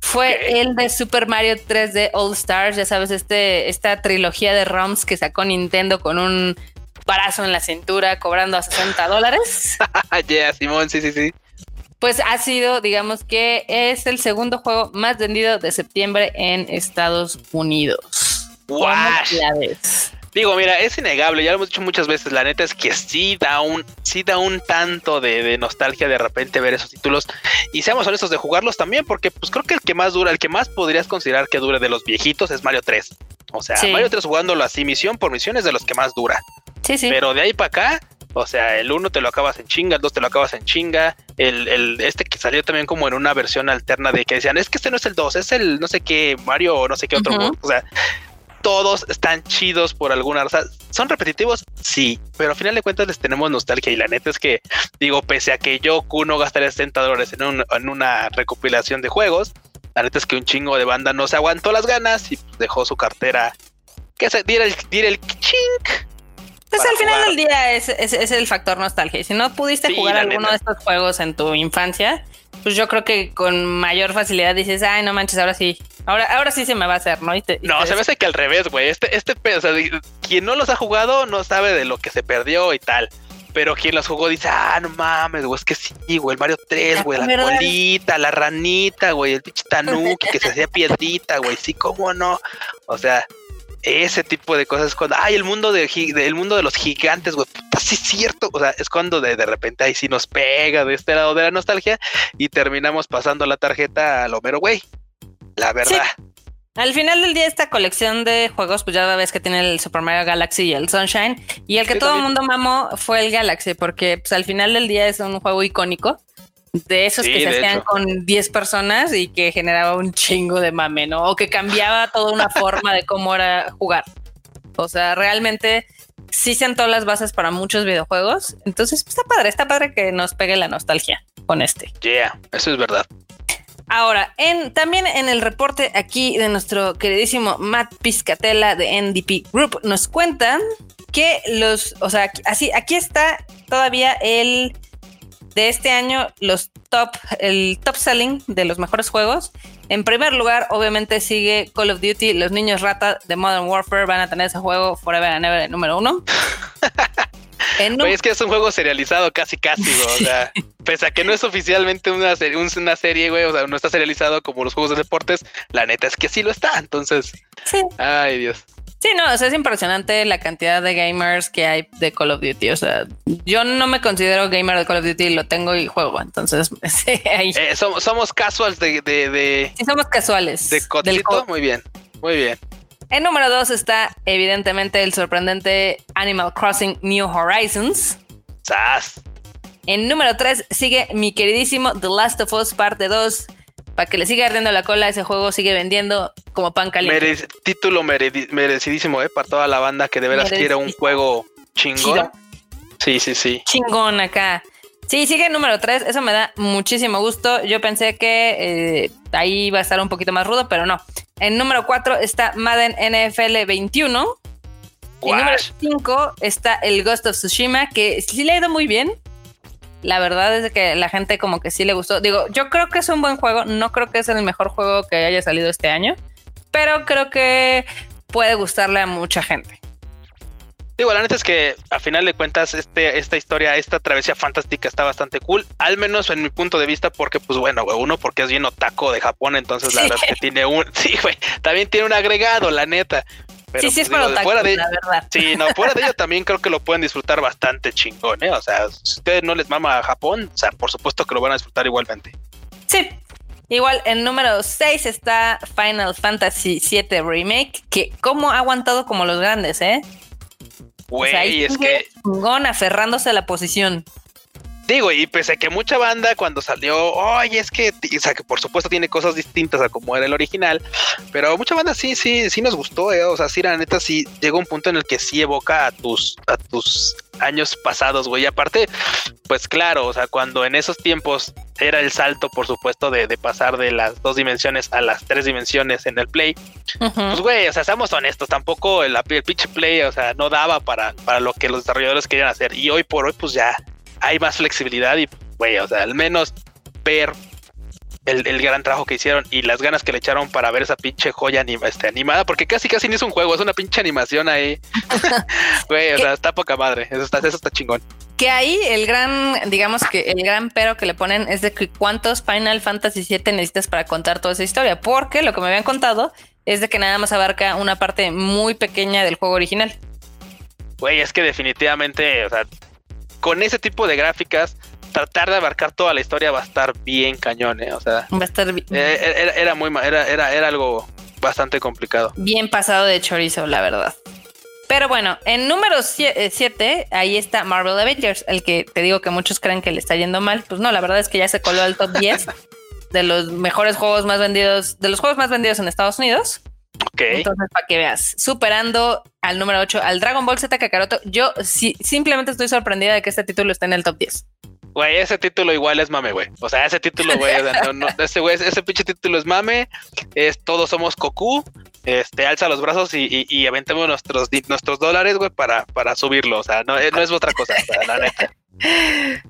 Fue el de Super Mario 3D All Stars, ya sabes, este, esta trilogía de ROMs que sacó Nintendo con un brazo en la cintura cobrando a 60 dólares. yeah, Simón, sí, sí, sí. Pues ha sido, digamos que es el segundo juego más vendido de septiembre en Estados Unidos. ¡Wow! Digo, mira, es innegable, ya lo hemos dicho muchas veces, la neta es que sí da un, sí da un tanto de, nostalgia de repente ver esos títulos. Y seamos honestos de jugarlos también, porque pues creo que el que más dura, el que más podrías considerar que dure de los viejitos es Mario 3. O sea, Mario 3 jugándolo así misión por misión es de los que más dura. Sí, sí. Pero de ahí para acá, o sea, el 1 te lo acabas en chinga, el 2 te lo acabas en chinga, el, el, este que salió también como en una versión alterna de que decían, es que este no es el 2, es el no sé qué Mario o no sé qué otro. O sea, todos están chidos por alguna razón. ¿Son repetitivos? Sí, pero al final de cuentas les tenemos nostalgia y la neta es que, digo, pese a que yo, Kuno, gastaría 60 dólares en, una recopilación de juegos, la neta es que un chingo de banda no se aguantó las ganas y dejó su cartera que se diera el, diera el chink. Pues al final del día es, es, el factor nostalgia. Y si no pudiste jugar alguno de estos juegos en tu infancia, pues yo creo que con mayor facilidad dices, ay, no manches, ahora sí, ahora, ahora sí se me va a hacer, ¿no? no, se me hace que al revés, güey. Este, este, o sea, quien no los ha jugado no sabe de lo que se perdió y tal. Pero quien los jugó dice, ah, no mames, güey, es que sí, güey, el Mario 3, güey, la colita, la ranita, güey, el pinche tanuki que se hacía piedrita, güey, sí, cómo no. O sea, ese tipo de cosas cuando, ay, el mundo de, del mundo de los gigantes, güey, puta, sí es cierto. O sea, es cuando de, de, repente ahí sí nos pega de este lado de la nostalgia y terminamos pasando la tarjeta al Homero, güey. La verdad. Al final del día, esta colección de juegos, pues ya ves que tiene el Super Mario Galaxy y el Sunshine. Y el que todo el mundo mamó fue el Galaxy, porque pues al final del día es un juego icónico de esos que se hacían con 10 personas y que generaba un chingo de mame, ¿no? O que cambiaba toda una forma de cómo era jugar. O sea, realmente sí sentó las bases para muchos videojuegos. Entonces, pues, está padre, está padre que nos pegue la nostalgia con este. Yeah, eso es verdad. Ahora, en, también en el reporte aquí de nuestro queridísimo Matt Piscatella de NDP Group, nos cuentan que los, o sea, así, aquí está todavía el de este año, los top, el top selling de los mejores juegos. En primer lugar, obviamente sigue Call of Duty. Los niños rata de Modern Warfare van a tener ese juego Forever and Ever número uno. es que es un juego serializado casi casi, O sea, pese a que no es oficialmente una serie, una serie, güey, o sea, no está serializado como los juegos de deportes, la neta es que sí lo está. Entonces, ay Dios. Sí, no, o sea, es impresionante la cantidad de gamers que hay de Call of Duty. O sea, yo no me considero gamer de Call of Duty, lo tengo y juego. Entonces, sí, ahí. Eh, somos, somos casuals de, de, Sí, somos casuales. De codito, muy bien, muy bien. En número dos está, evidentemente, el sorprendente Animal Crossing New Horizons. ¡Sas! En número tres sigue mi queridísimo The Last of Us Parte 2 para que le siga ardiendo la cola, ese juego sigue vendiendo como pan caliente. título merecidísimo, ¿eh? Para toda la banda que de veras quiere un juego chingón. Sí, sí, sí. Chingón acá. Sí, sigue el número 3, eso me da muchísimo gusto. Yo pensé que eh, ahí iba a estar un poquito más rudo, pero no. En número 4 está Madden NFL 21. En número 5 está el Ghost of Tsushima, que sí le ha ido muy bien la verdad es que la gente como que sí le gustó. Digo, yo creo que es un buen juego, no creo que es el mejor juego que haya salido este año, pero creo que puede gustarle a mucha gente. Digo, la neta es que a final de cuentas este, esta historia, esta travesía fantástica está bastante cool, al menos en mi punto de vista, porque pues bueno, uno porque es bien otaco de Japón, entonces la verdad es que tiene un, sí, güey, también tiene un agregado, la neta sí, sí, es pues, para fuera de, la verdad. Sí, no, fuera de ello también creo que lo pueden disfrutar bastante chingón, ¿eh? O sea, si ustedes no les mama a Japón, o sea, por supuesto que lo van a disfrutar igualmente. Sí. Igual, en número 6 está Final Fantasy VII Remake, que como ha aguantado como los grandes, ¿eh? Güey, es que... Chingón aferrándose a la posición. Digo, y pese a que mucha banda cuando salió, oye, es que, o sea, que por supuesto tiene cosas distintas a como era el original, pero mucha banda sí, sí, sí nos gustó, eh. o sea, sí, la neta, sí llegó un punto en el que sí evoca a tus, a tus años pasados, güey. Y aparte, pues claro, o sea, cuando en esos tiempos era el salto, por supuesto, de, pasar de las dos dimensiones a las tres dimensiones en el Play. Pues, güey, o sea, seamos honestos, tampoco el, el pitch Play, o sea, no daba para, para lo que los desarrolladores querían hacer. Y hoy por hoy, pues ya hay más flexibilidad y, güey, o sea, al menos ver el, gran trabajo que hicieron y las ganas que le echaron para ver esa pinche joya este, animada, porque casi casi ni es un juego, es una pinche animación ahí. Güey, o sea, está poca madre. Eso está, eso está chingón. Que ahí el gran, digamos que el gran pero que le ponen es de que cuántos Final Fantasy VII necesitas para contar toda esa historia, porque lo que me habían contado es de que nada más abarca una parte muy pequeña del juego original. Güey, es que definitivamente, o sea, con ese tipo de gráficas, tratar de abarcar toda la historia va a estar bien cañón, ¿eh? O sea, va a estar bien. Eh, era, muy era, era, era algo bastante complicado. Bien pasado de chorizo, la verdad. Pero bueno, en número 7, eh, ahí está Marvel Avengers, el que te digo que muchos creen que le está yendo mal. Pues no, la verdad es que ya se coló al top 10 de los mejores juegos más vendidos, de los juegos más vendidos en Estados Unidos. Ok. Entonces, para que veas, superando al número 8, al Dragon Ball Z Kakaroto, yo sí, simplemente estoy sorprendida de que este título esté en el top 10. Güey, ese título igual es mame, güey. O sea, ese título, güey, ese güey, ese pinche título es mame. Es todos somos Goku. Este, alza los brazos y, y, aventemos nuestros, nuestros dólares, güey, para, para subirlo. O sea, no, no es otra cosa, la neta.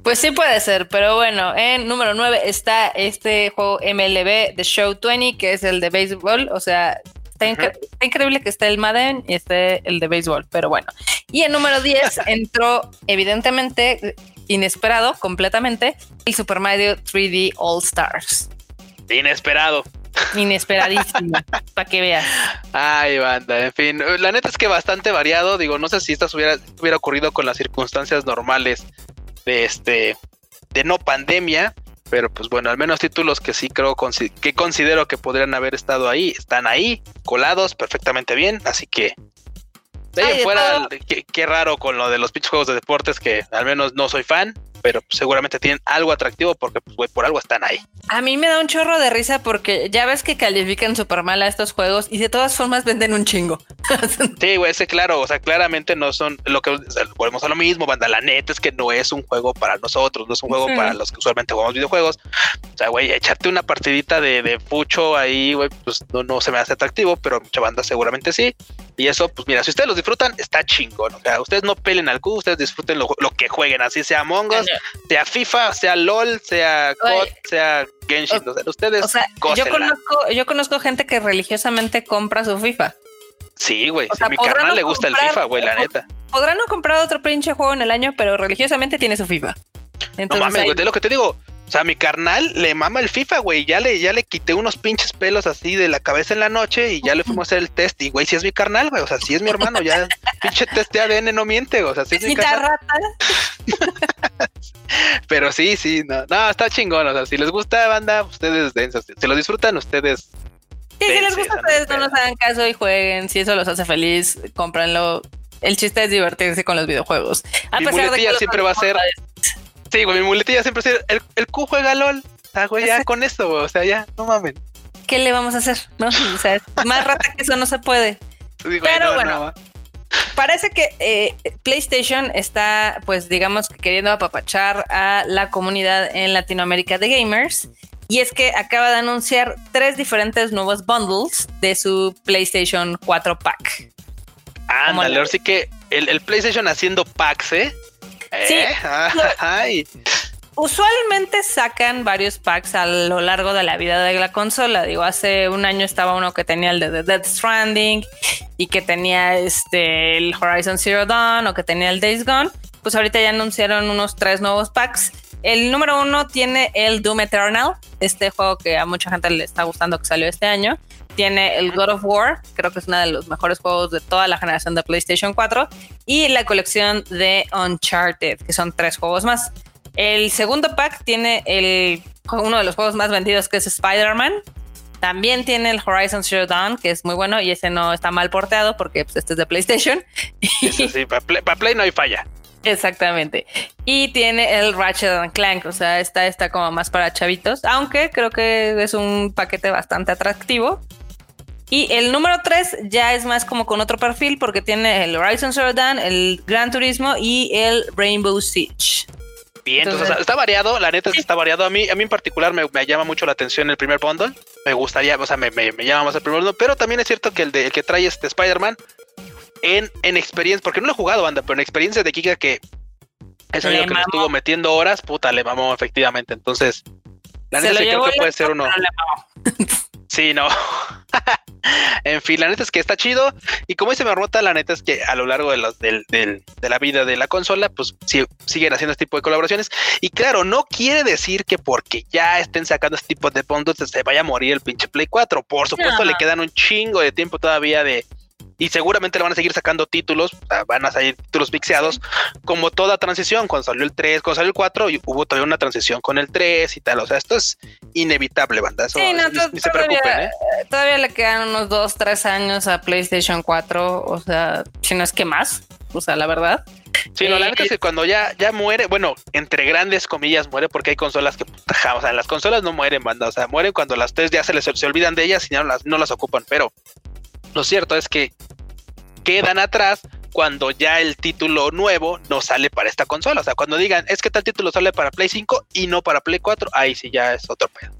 Pues sí puede ser, pero bueno, en número 9 está este juego MLB The Show 20, que es el de béisbol, o sea, Está, increíble que esté el Madden y esté el de béisbol, pero bueno. Y en número 10 entró, evidentemente, inesperado completamente, el Super Mario 3D All Stars. Inesperado. Inesperadísimo, para que veas. Ay, banda, en fin, la neta es que bastante variado, digo, no sé si esto hubiera, hubiera ocurrido con las circunstancias normales de este, de no pandemia, pero pues bueno, al menos títulos que sí creo que considero que podrían haber estado ahí, están ahí, colados perfectamente bien, así que de fuera, qué, raro con lo de los pitch juegos de deportes que al menos no soy fan, pero seguramente tienen algo atractivo porque, pues, güey, por algo están ahí. A mí me da un chorro de risa porque ya ves que califican súper mal a estos juegos y de todas formas venden un chingo. sí, güey, ese claro, o sea, claramente no son lo que volvemos a lo mismo, banda. La neta es que no es un juego para nosotros, no es un juego para los que usualmente jugamos videojuegos. O sea, güey, echarte una partidita de, de pucho ahí, güey, pues no, no se me hace atractivo, pero mucha banda seguramente sí. Y eso, pues mira, si ustedes los disfrutan, está chingón. O sea, ustedes no pelen al cubo, ustedes disfruten lo, que jueguen, así sea Among Us, sea FIFA, sea LOL, sea COD, sea Genshin. O, sea, ustedes. O sea, yo conozco, yo conozco gente que religiosamente compra su FIFA. Sí, güey. a mi carnal le gusta el FIFA, güey, la neta. Podrá no comprar otro pinche juego en el año, pero religiosamente tiene su FIFA. no mames, güey, de lo que te digo. O sea, mi carnal le mama el FIFA, güey. Ya le, ya le quité unos pinches pelos así de la cabeza en la noche y ya le fuimos a hacer el test. Y, güey, si es mi carnal, güey. O sea, si es mi hermano, ya pinche test de ADN no miente, o sea, si es mi carnal. Pero sí, sí, no, no, está chingón. O sea, si les gusta banda, ustedes dense. Si lo disfrutan, ustedes. Sí, si les gusta, ustedes no nos hagan caso y jueguen. Si eso los hace feliz, cómpranlo. El chiste es divertirse con los videojuegos. A mi pesar de que siempre va a ser. Sí, güey, mi muletilla siempre es el, el Q juega LOL. O sea, güey, ya con esto, güey. O sea, ya, no mamen. ¿Qué le vamos a hacer? ¿No? O sea, más rata que eso no se puede. Pero bueno. Parece que eh, PlayStation está, pues digamos, queriendo apapachar a la comunidad en Latinoamérica de gamers. Y es que acaba de anunciar tres diferentes nuevos bundles de su PlayStation 4 Pack. Ándale, ahora sí que el, el PlayStation haciendo packs, ¿eh? Sí. ¿Eh? Usualmente sacan varios packs a lo largo de la vida de la consola. Digo, hace un año estaba uno que tenía el de The Dead Stranding y que tenía este el Horizon Zero Dawn o que tenía el Days Gone. Pues ahorita ya anunciaron unos tres nuevos packs. El número uno tiene el Doom Eternal, este juego que a mucha gente le está gustando que salió este año. Tiene el God of War, creo que es uno de los mejores juegos de toda la generación de PlayStation 4. Y la colección de Uncharted, que son tres juegos más. El segundo pack tiene el, uno de los juegos más vendidos, que es Spider-Man. También tiene el Horizon Zero Dawn, que es muy bueno y ese no está mal porteado porque pues, este es de PlayStation. sí, para Play no hay falla. Exactamente. Y tiene el Ratchet Clank, o sea, esta está como más para chavitos, aunque creo que es un paquete bastante atractivo. Y el número 3 ya es más como con otro perfil porque tiene el Horizon Zero Dawn, el Gran Turismo y el Rainbow Siege. Bien, entonces, está variado, la neta está variado. A mí, a mí en particular me, llama mucho la atención el primer bundle. Me gustaría, o sea, me, me, llama más el primer bundle, pero también es cierto que el, de, el que trae este Spider-Man en, en experiencia, porque no lo he jugado, banda, pero en experiencia de Kika que es amigo que me estuvo metiendo horas, puta, le mamó efectivamente. Entonces, la neta sí creo que puede ser uno. Sí, no. en fin, la neta es que está chido. Y como dice Marmota, la neta es que a lo largo de, los, de la vida de la consola, pues sí, siguen haciendo este tipo de colaboraciones. Y claro, no quiere decir que porque ya estén sacando este tipo de bundles se vaya a morir el pinche Play 4. Por supuesto, le quedan un chingo de tiempo todavía de, y seguramente le van a seguir sacando títulos, van a salir títulos pixeados, como toda transición, cuando salió el 3, cuando salió el 4, y hubo todavía una transición con el 3 y tal, o sea, esto es inevitable, banda, eso ni, se preocupen. ¿eh? Todavía le quedan unos 2, 3 años a PlayStation 4, o sea, si no es que más, o sea, la verdad. Sí, no, la verdad es que cuando ya, ya muere, bueno, entre grandes comillas muere porque hay consolas que, o sea, las consolas no mueren, banda, o sea, mueren cuando las tres ya se les se olvidan de ellas y no las, no las ocupan, pero lo cierto es que quedan atrás cuando ya el título nuevo no sale para esta consola. O sea, cuando digan, es que tal título sale para Play 5 y no para Play 4, ahí sí ya es otro pedo.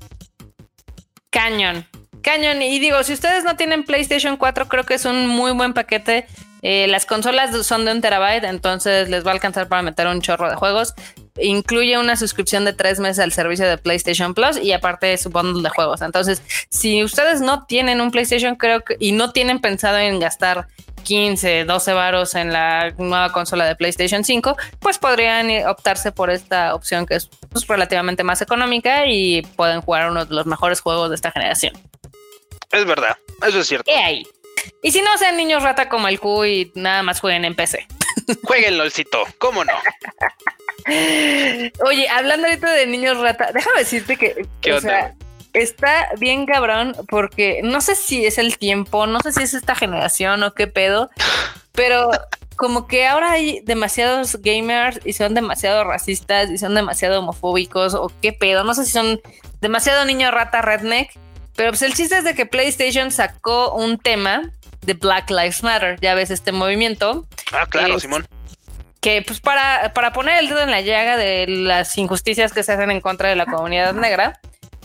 Cañón. Cañón. Y digo, si ustedes no tienen PlayStation 4, creo que es un muy buen paquete. Eh, las consolas son de un terabyte, entonces les va a alcanzar para meter un chorro de juegos incluye una suscripción de tres meses al servicio de PlayStation Plus y aparte su bundle de juegos. Entonces, si ustedes no tienen un PlayStation, creo que y no tienen pensado en gastar 15, 12 varos en la nueva consola de PlayStation 5, pues podrían optarse por esta opción que es pues, relativamente más económica y pueden jugar uno de los mejores juegos de esta generación. Es verdad, eso es cierto. Y, y si no sean niños rata como el Q y nada más jueguen en PC. Jueguen LOLcito, ¿cómo no? Oye, hablando ahorita de niños rata, déjame decirte que está bien cabrón porque no sé si es el tiempo, no sé si es esta generación o qué pedo, pero como que ahora hay demasiados gamers y son demasiado racistas y son demasiado homofóbicos o qué pedo, no sé si son demasiado niño rata redneck, pero pues el chiste es de que PlayStation sacó un tema de Black Lives Matter. Ya ves este movimiento. Ah, claro, Simón. Que pues para, para poner el dedo en la llaga de las injusticias que se hacen en contra de la comunidad negra,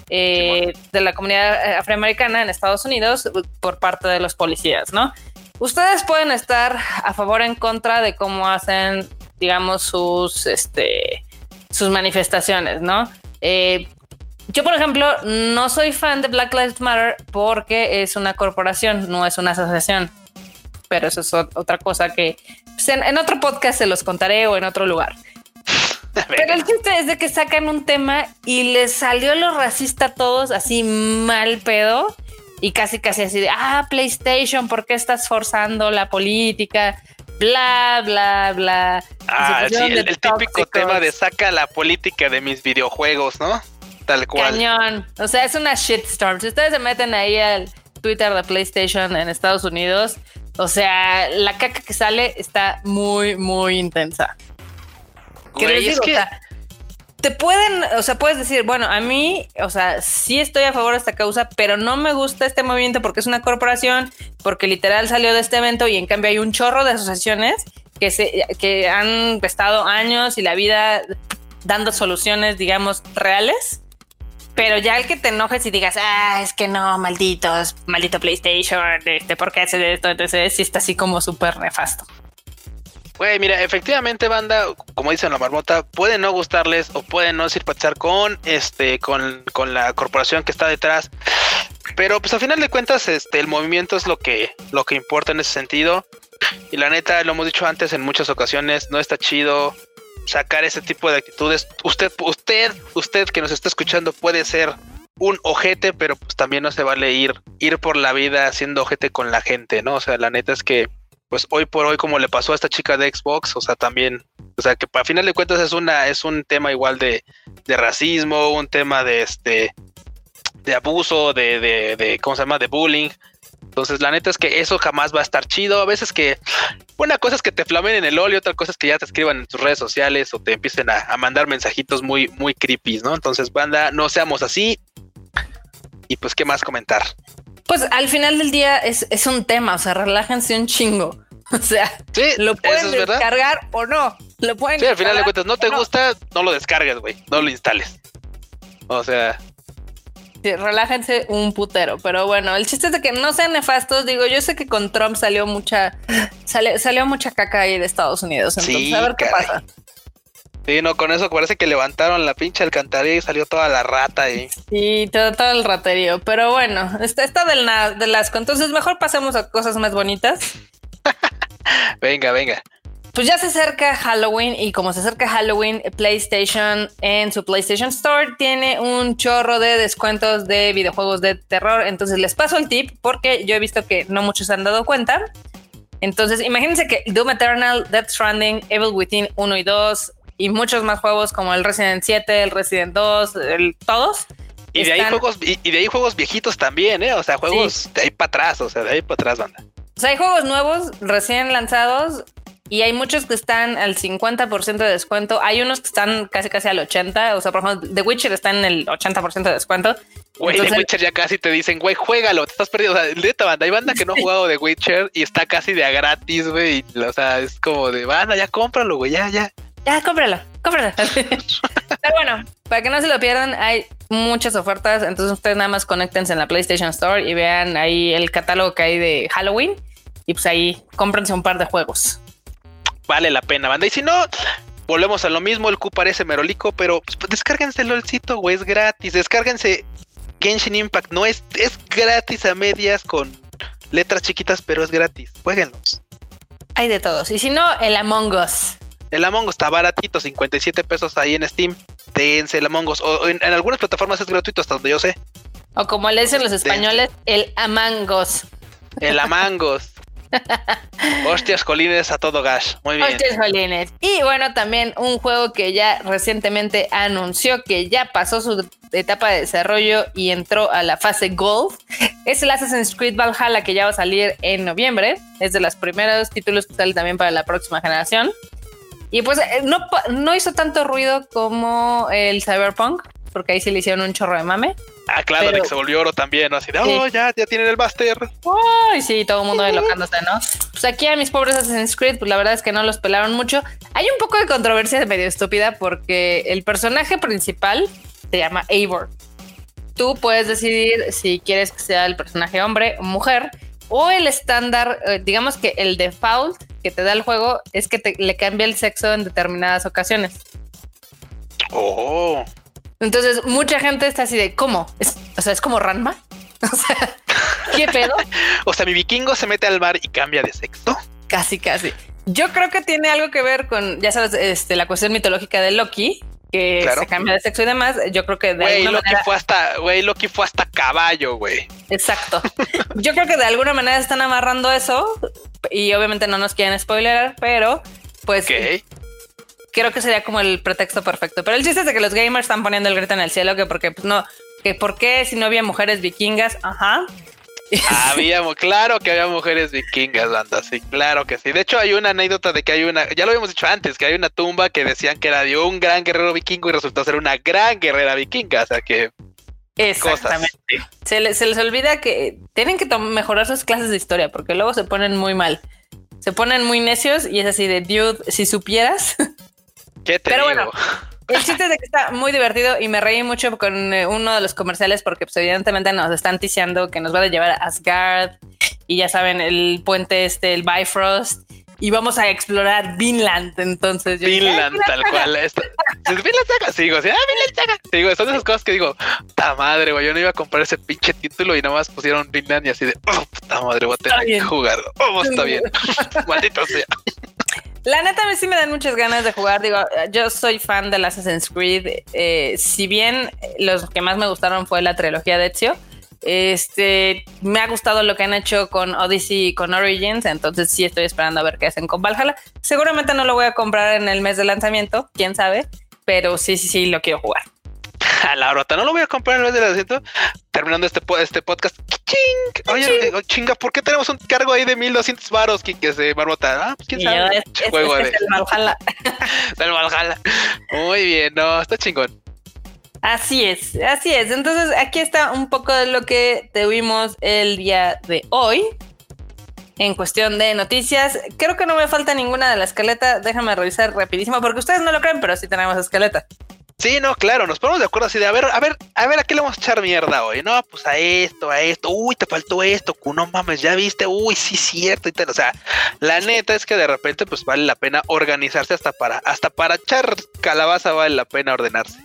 eh, de la comunidad afroamericana en Estados Unidos por parte de los policías, ¿no? Ustedes pueden estar a favor o en contra de cómo hacen, digamos, sus, este, sus manifestaciones, ¿no? Eh, yo, por ejemplo, no soy fan de Black Lives Matter porque es una corporación, no es una asociación. Pero eso es otra cosa que pues, en, otro podcast se los contaré o en otro lugar. Pero el chiste es de que sacan un tema y les salió lo racista a todos así mal pedo y casi casi así de, ah, PlayStation, ¿por qué estás forzando la política? Bla, bla, bla. Ah, sí, el típico tema de saca la política de mis videojuegos, ¿no? Tal cual. Cañón. O sea, es una shitstorm. Si ustedes se meten ahí al Twitter de PlayStation en Estados Unidos, o sea, la caca que sale está muy, muy intensa. es que... te pueden, o sea, puedes decir, bueno, a mí, o sea, sí estoy a favor de esta causa, pero no me gusta este movimiento porque es una corporación, porque literal salió de este evento y en cambio hay un chorro de asociaciones que, se, que han estado años y la vida dando soluciones, digamos, reales pero ya el que te enojes y digas, ah, es que no, malditos, maldito PlayStation, este, ¿por qué hace esto? Entonces sí está así como súper nefasto. Güey, mira, efectivamente, banda, como dicen la marmota, puede no gustarles o puede no simpatizar con este, con, con la corporación que está detrás. Pero pues al final de cuentas, este, el movimiento es lo que, lo que importa en ese sentido. Y la neta, lo hemos dicho antes en muchas ocasiones, no está chido sacar ese tipo de actitudes. Usted, usted, usted que nos está escuchando puede ser un ojete, pero pues también no se vale ir, ir por la vida siendo ojete con la gente, ¿no? O sea, la neta es que, pues hoy por hoy, como le pasó a esta chica de Xbox, o sea, también, o sea, que a final de cuentas es una, es un tema igual de, de racismo, un tema de este, de abuso, de, de, de, ¿cómo se llama? De bullying. Entonces, la neta es que eso jamás va a estar chido. A veces que una cosa es que te flamen en el óleo, otra cosa es que ya te escriban en tus redes sociales o te empiecen a, mandar mensajitos muy, muy creepy, ¿no? Entonces, banda, no seamos así. Y pues, ¿qué más comentar? Pues al final del día es, un tema, o sea, relájense un chingo. O sea, lo pueden descargar o no. Lo pueden sí, al final de cuentas, no te gusta, no lo descargues, güey. No lo instales. O sea. Sí, relájense un putero. Pero bueno, el chiste es de que no sean nefastos. Digo, yo sé que con Trump salió mucha, salió, mucha caca ahí de Estados Unidos. Entonces, a ver qué pasa. Sí, no, con eso parece que levantaron la pinche alcantarilla y salió toda la rata ahí. Sí, todo, todo el raterío. Pero bueno, está, está del, del asco. Entonces, mejor pasemos a cosas más bonitas. venga, venga. Pues ya se acerca Halloween y como se acerca Halloween, PlayStation en su PlayStation Store tiene un chorro de descuentos de videojuegos de terror. Entonces les paso el tip porque yo he visto que no muchos se han dado cuenta. Entonces imagínense que Doom Eternal, Death Stranding, Evil Within 1 y 2 y muchos más juegos como el Resident 7, el Resident 2, el, todos. Y de ahí juegos y, de ahí juegos viejitos también, ¿eh? O sea, juegos de ahí para atrás, o sea, de ahí para atrás, banda. O sea, hay juegos nuevos recién lanzados y hay muchos que están al 50% de descuento. Hay unos que están casi casi al 80%. O sea, por ejemplo, The Witcher está en el 80% de descuento. Güey, The Witcher ya casi te dicen, güey, juégalo, te estás perdiendo. O sea, neta, banda, hay banda que no ha jugado The Witcher y está casi de a gratis, güey. O sea, es como de, banda, ya cómpralo, güey, ya, ya. Ya, cómpralo, cómpralo. Pero bueno, para que no se lo pierdan, hay muchas ofertas. Entonces ustedes nada más conéctense en la PlayStation Store y vean ahí el catálogo que hay de Halloween. Y pues ahí cómprense un par de juegos vale la pena, banda. Y si no, volvemos a lo mismo, el Q parece merolico, pero pues, descárguense el LOLcito, güey, es gratis. Descárguense Genshin Impact, no es, es gratis a medias con letras chiquitas, pero es gratis. Jueguenlos. Hay de todos. Y si no, el Among Us. El Among Us está baratito, 57 pesos ahí en Steam. Dense el Among Us. O en, algunas plataformas es gratuito, hasta donde yo sé. O como le dicen los españoles, el Among Us. El Among Us. Hostias colines a todo gas. Muy bien. Hostias colines. Y bueno, también un juego que ya recientemente anunció que ya pasó su etapa de desarrollo y entró a la fase Gold. Es el Assassin's Creed Valhalla que ya va a salir en noviembre. Es de los primeros títulos que sale también para la próxima generación. Y pues eh, no, no hizo tanto ruido como el Cyberpunk, porque ahí se le hicieron un chorro de mame. Ah, claro, de que se volvió oro también, ¿no? Así de, oh, ya, ya tienen el máster. Ay, sí, todo el mundo relocándose, ¿no? Pues aquí a mis pobres Assassin's Creed, pues la verdad es que no los pelaron mucho. Hay un poco de controversia de medio estúpida porque el personaje principal se llama Eivor. Tú puedes decidir si quieres que sea el personaje hombre o mujer, o el estándar, eh, digamos que el default que te da el juego es que te, le cambia el sexo en determinadas ocasiones. Oh. Entonces, mucha gente está así de cómo? o sea, es como Ranma. O sea, ¿qué pedo? o sea, mi vikingo se mete al mar y cambia de sexo. Casi, casi. Yo creo que tiene algo que ver con, ya sabes, este, la cuestión mitológica de Loki, que se cambia de sexo y demás. Yo creo que de Loki fue hasta, güey, Loki fue hasta caballo, güey. Exacto. Yo creo que de alguna manera están amarrando eso y obviamente no nos quieren spoiler, pero pues creo que sería como el pretexto perfecto. Pero el chiste es de que los gamers están poniendo el grito en el cielo, que porque pues, no, que por qué si no había mujeres vikingas, ajá. Habíamos, claro que había mujeres vikingas, banda, sí, claro que sí. De hecho, hay una anécdota de que hay una, ya lo habíamos dicho antes, que hay una tumba que decían que era de un gran guerrero vikingo y resultó ser una gran guerrera vikinga, o sea que. Exactamente. Se, se les olvida que tienen que mejorar sus clases de historia porque luego se ponen muy mal. Se ponen muy necios y es así de, dude, si supieras. Pero bueno, el chiste es de que está muy divertido y me reí mucho con eh, uno de los comerciales porque pues, evidentemente nos están ticiando que nos va a llevar a Asgard y ya saben, el puente este, el Bifrost y vamos a explorar Vinland. Entonces, yo Vinland, tal cual. Esto, Vinland Saga, sigo, ah, Vinland Saga. Digo, son esas cosas que digo, puta madre, güey, yo no iba a comprar ese pinche título y nomás pusieron Vinland y así de, oh, puta madre, voy a tener que jugar. Oh, está bien. Maldito sea. La neta, a mí sí me dan muchas ganas de jugar. Digo, yo soy fan del Assassin's Creed. Eh, si bien los que más me gustaron fue la trilogía de Ezio, este me ha gustado lo que han hecho con Odyssey y con Origins. Entonces, sí estoy esperando a ver qué hacen con Valhalla. Seguramente no lo voy a comprar en el mes de lanzamiento, quién sabe, pero sí, sí, sí lo quiero jugar. A la no lo voy a comprar en el mes de lanzamiento. Terminando este, este podcast, ¡Ching! Oye, eh, chinga, ¿por qué tenemos un cargo ahí de 1200 varos que se barbota? Ah, pues quién sabe. Es, juego de... el Valhalla. el Valhalla. Muy bien, no, está chingón. Así es, así es. Entonces, aquí está un poco de lo que tuvimos el día de hoy. en cuestión de noticias. Creo que no me falta ninguna de la escaleta. Déjame revisar rapidísimo porque ustedes no lo creen, pero sí tenemos escaleta. Sí, no, claro, nos ponemos de acuerdo así de a ver, a ver, a ver, ¿a qué le vamos a echar mierda hoy? No, pues a esto, a esto, uy, te faltó esto, no mames, ya viste, uy, sí, cierto, y tal. O sea, la neta es que de repente, pues vale la pena organizarse hasta para, hasta para echar calabaza vale la pena ordenarse.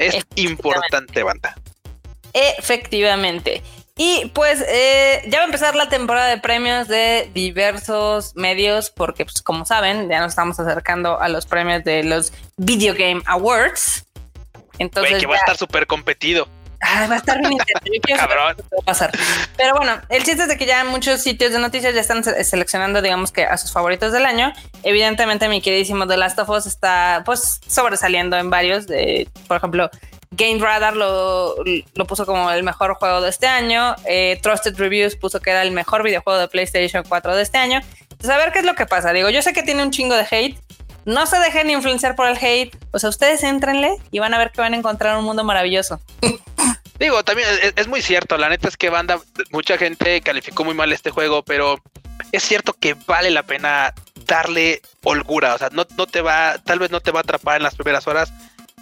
Es importante, banda. Efectivamente. Y pues eh, ya va a empezar la temporada de premios de diversos medios, porque pues como saben, ya nos estamos acercando a los premios de los Video Game Awards. Entonces que va a estar súper competido. va a estar bien Cabrón. Va a pasar. Pero bueno, el chiste es de que ya muchos sitios de noticias ya están seleccionando, digamos que a sus favoritos del año. Evidentemente, mi queridísimo The Last of Us está pues sobresaliendo en varios. De, por ejemplo, Game Radar lo, lo, puso como el mejor juego de este año. Eh, Trusted Reviews puso que era el mejor videojuego de PlayStation 4 de este año. Entonces, a ver qué es lo que pasa. Digo, yo sé que tiene un chingo de hate. No se dejen influenciar por el hate. O sea, ustedes entrenle y van a ver que van a encontrar un mundo maravilloso. Digo, también es, muy cierto. La neta es que banda, mucha gente calificó muy mal este juego, pero es cierto que vale la pena darle holgura. O sea, no, no te va, tal vez no te va a atrapar en las primeras horas,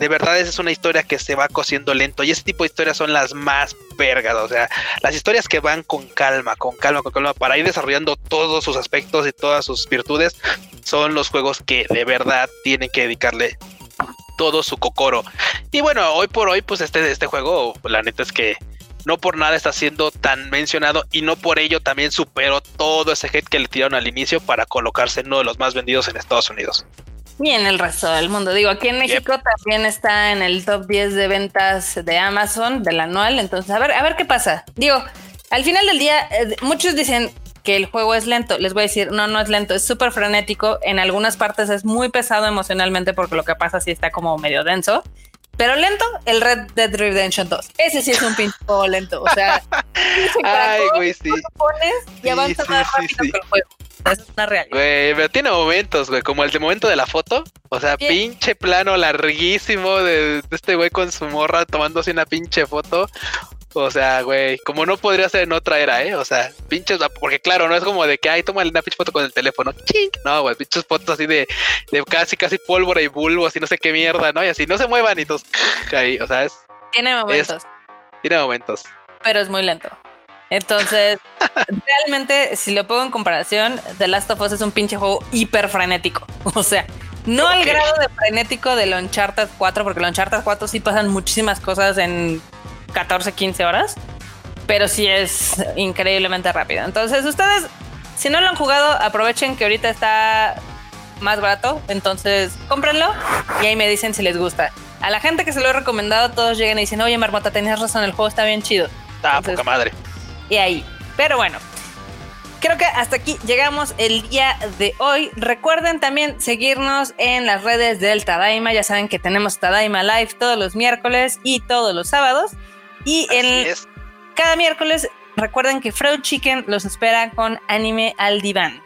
de verdad esa es una historia que se va cosiendo lento y ese tipo de historias son las más vergas, o sea, las historias que van con calma, con calma, con calma, para ir desarrollando todos sus aspectos y todas sus virtudes, son los juegos que de verdad tienen que dedicarle todo su cocoro. Y bueno, hoy por hoy, pues este, este juego, la neta es que no por nada está siendo tan mencionado y no por ello también superó todo ese hate que le tiraron al inicio para colocarse en uno de los más vendidos en Estados Unidos y en el resto del mundo. Digo, aquí en México también está en el top 10 de ventas de Amazon del anual. Entonces, a ver, a ver qué pasa. Digo, al final del día, eh, muchos dicen que el juego es lento. Les voy a decir, no, no es lento, es súper frenético. En algunas partes es muy pesado emocionalmente porque lo que pasa sí está como medio denso. Pero lento, el Red Dead Redemption 2. Ese sí es un pinche juego lento. O sea, Ay, güey, sí. pones y avanza más rápido que el juego es una realidad. Güey, pero tiene momentos, güey, como el de momento de la foto. O sea, pinche plano larguísimo de, este güey con su morra tomándose una pinche foto. O sea, güey, como no podría ser en otra era, ¿eh? O sea, pinches, porque claro, no es como de que, ay, toma una pinche foto con el teléfono. No, güey, pinches fotos así de, de casi, casi pólvora y bulbo, así no sé qué mierda, ¿no? Y así, no se muevan y todos ahí, o sea, es... Tiene momentos. tiene momentos. Pero es muy lento. Entonces, realmente, si lo pongo en comparación, The Last of Us es un pinche juego hiper frenético. O sea, no al grado de frenético del Uncharted 4, porque el Uncharted 4 sí pasan muchísimas cosas en 14, 15 horas, pero sí es increíblemente rápido. Entonces, ustedes, si no lo han jugado, aprovechen que ahorita está más barato, entonces cómprenlo y ahí me dicen si les gusta. A la gente que se lo he recomendado, todos llegan y dicen, oye, Marmota, tenías razón, el juego está bien chido. Está poca madre y ahí. Pero bueno, creo que hasta aquí llegamos el día de hoy. Recuerden también seguirnos en las redes del Tadaima. Ya saben que tenemos Tadaima Live todos los miércoles y todos los sábados. Y en cada miércoles recuerden que Freud Chicken los espera con anime al diván.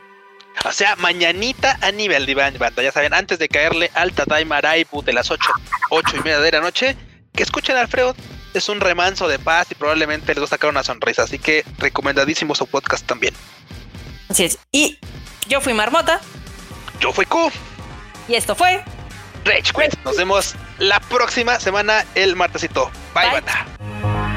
O sea, mañanita anime al diván, banda. Ya saben, antes de caerle al Tadaima Raibu de las 8, 8 y media de la noche, que escuchen a Alfredo es un remanso de paz y probablemente les va a sacar una sonrisa. Así que recomendadísimo su podcast también. Así es. Y yo fui Marmota. Yo fui Q. Y esto fue Rage Quit. Nos vemos la próxima semana, el martesito. Bye, Bye. banda.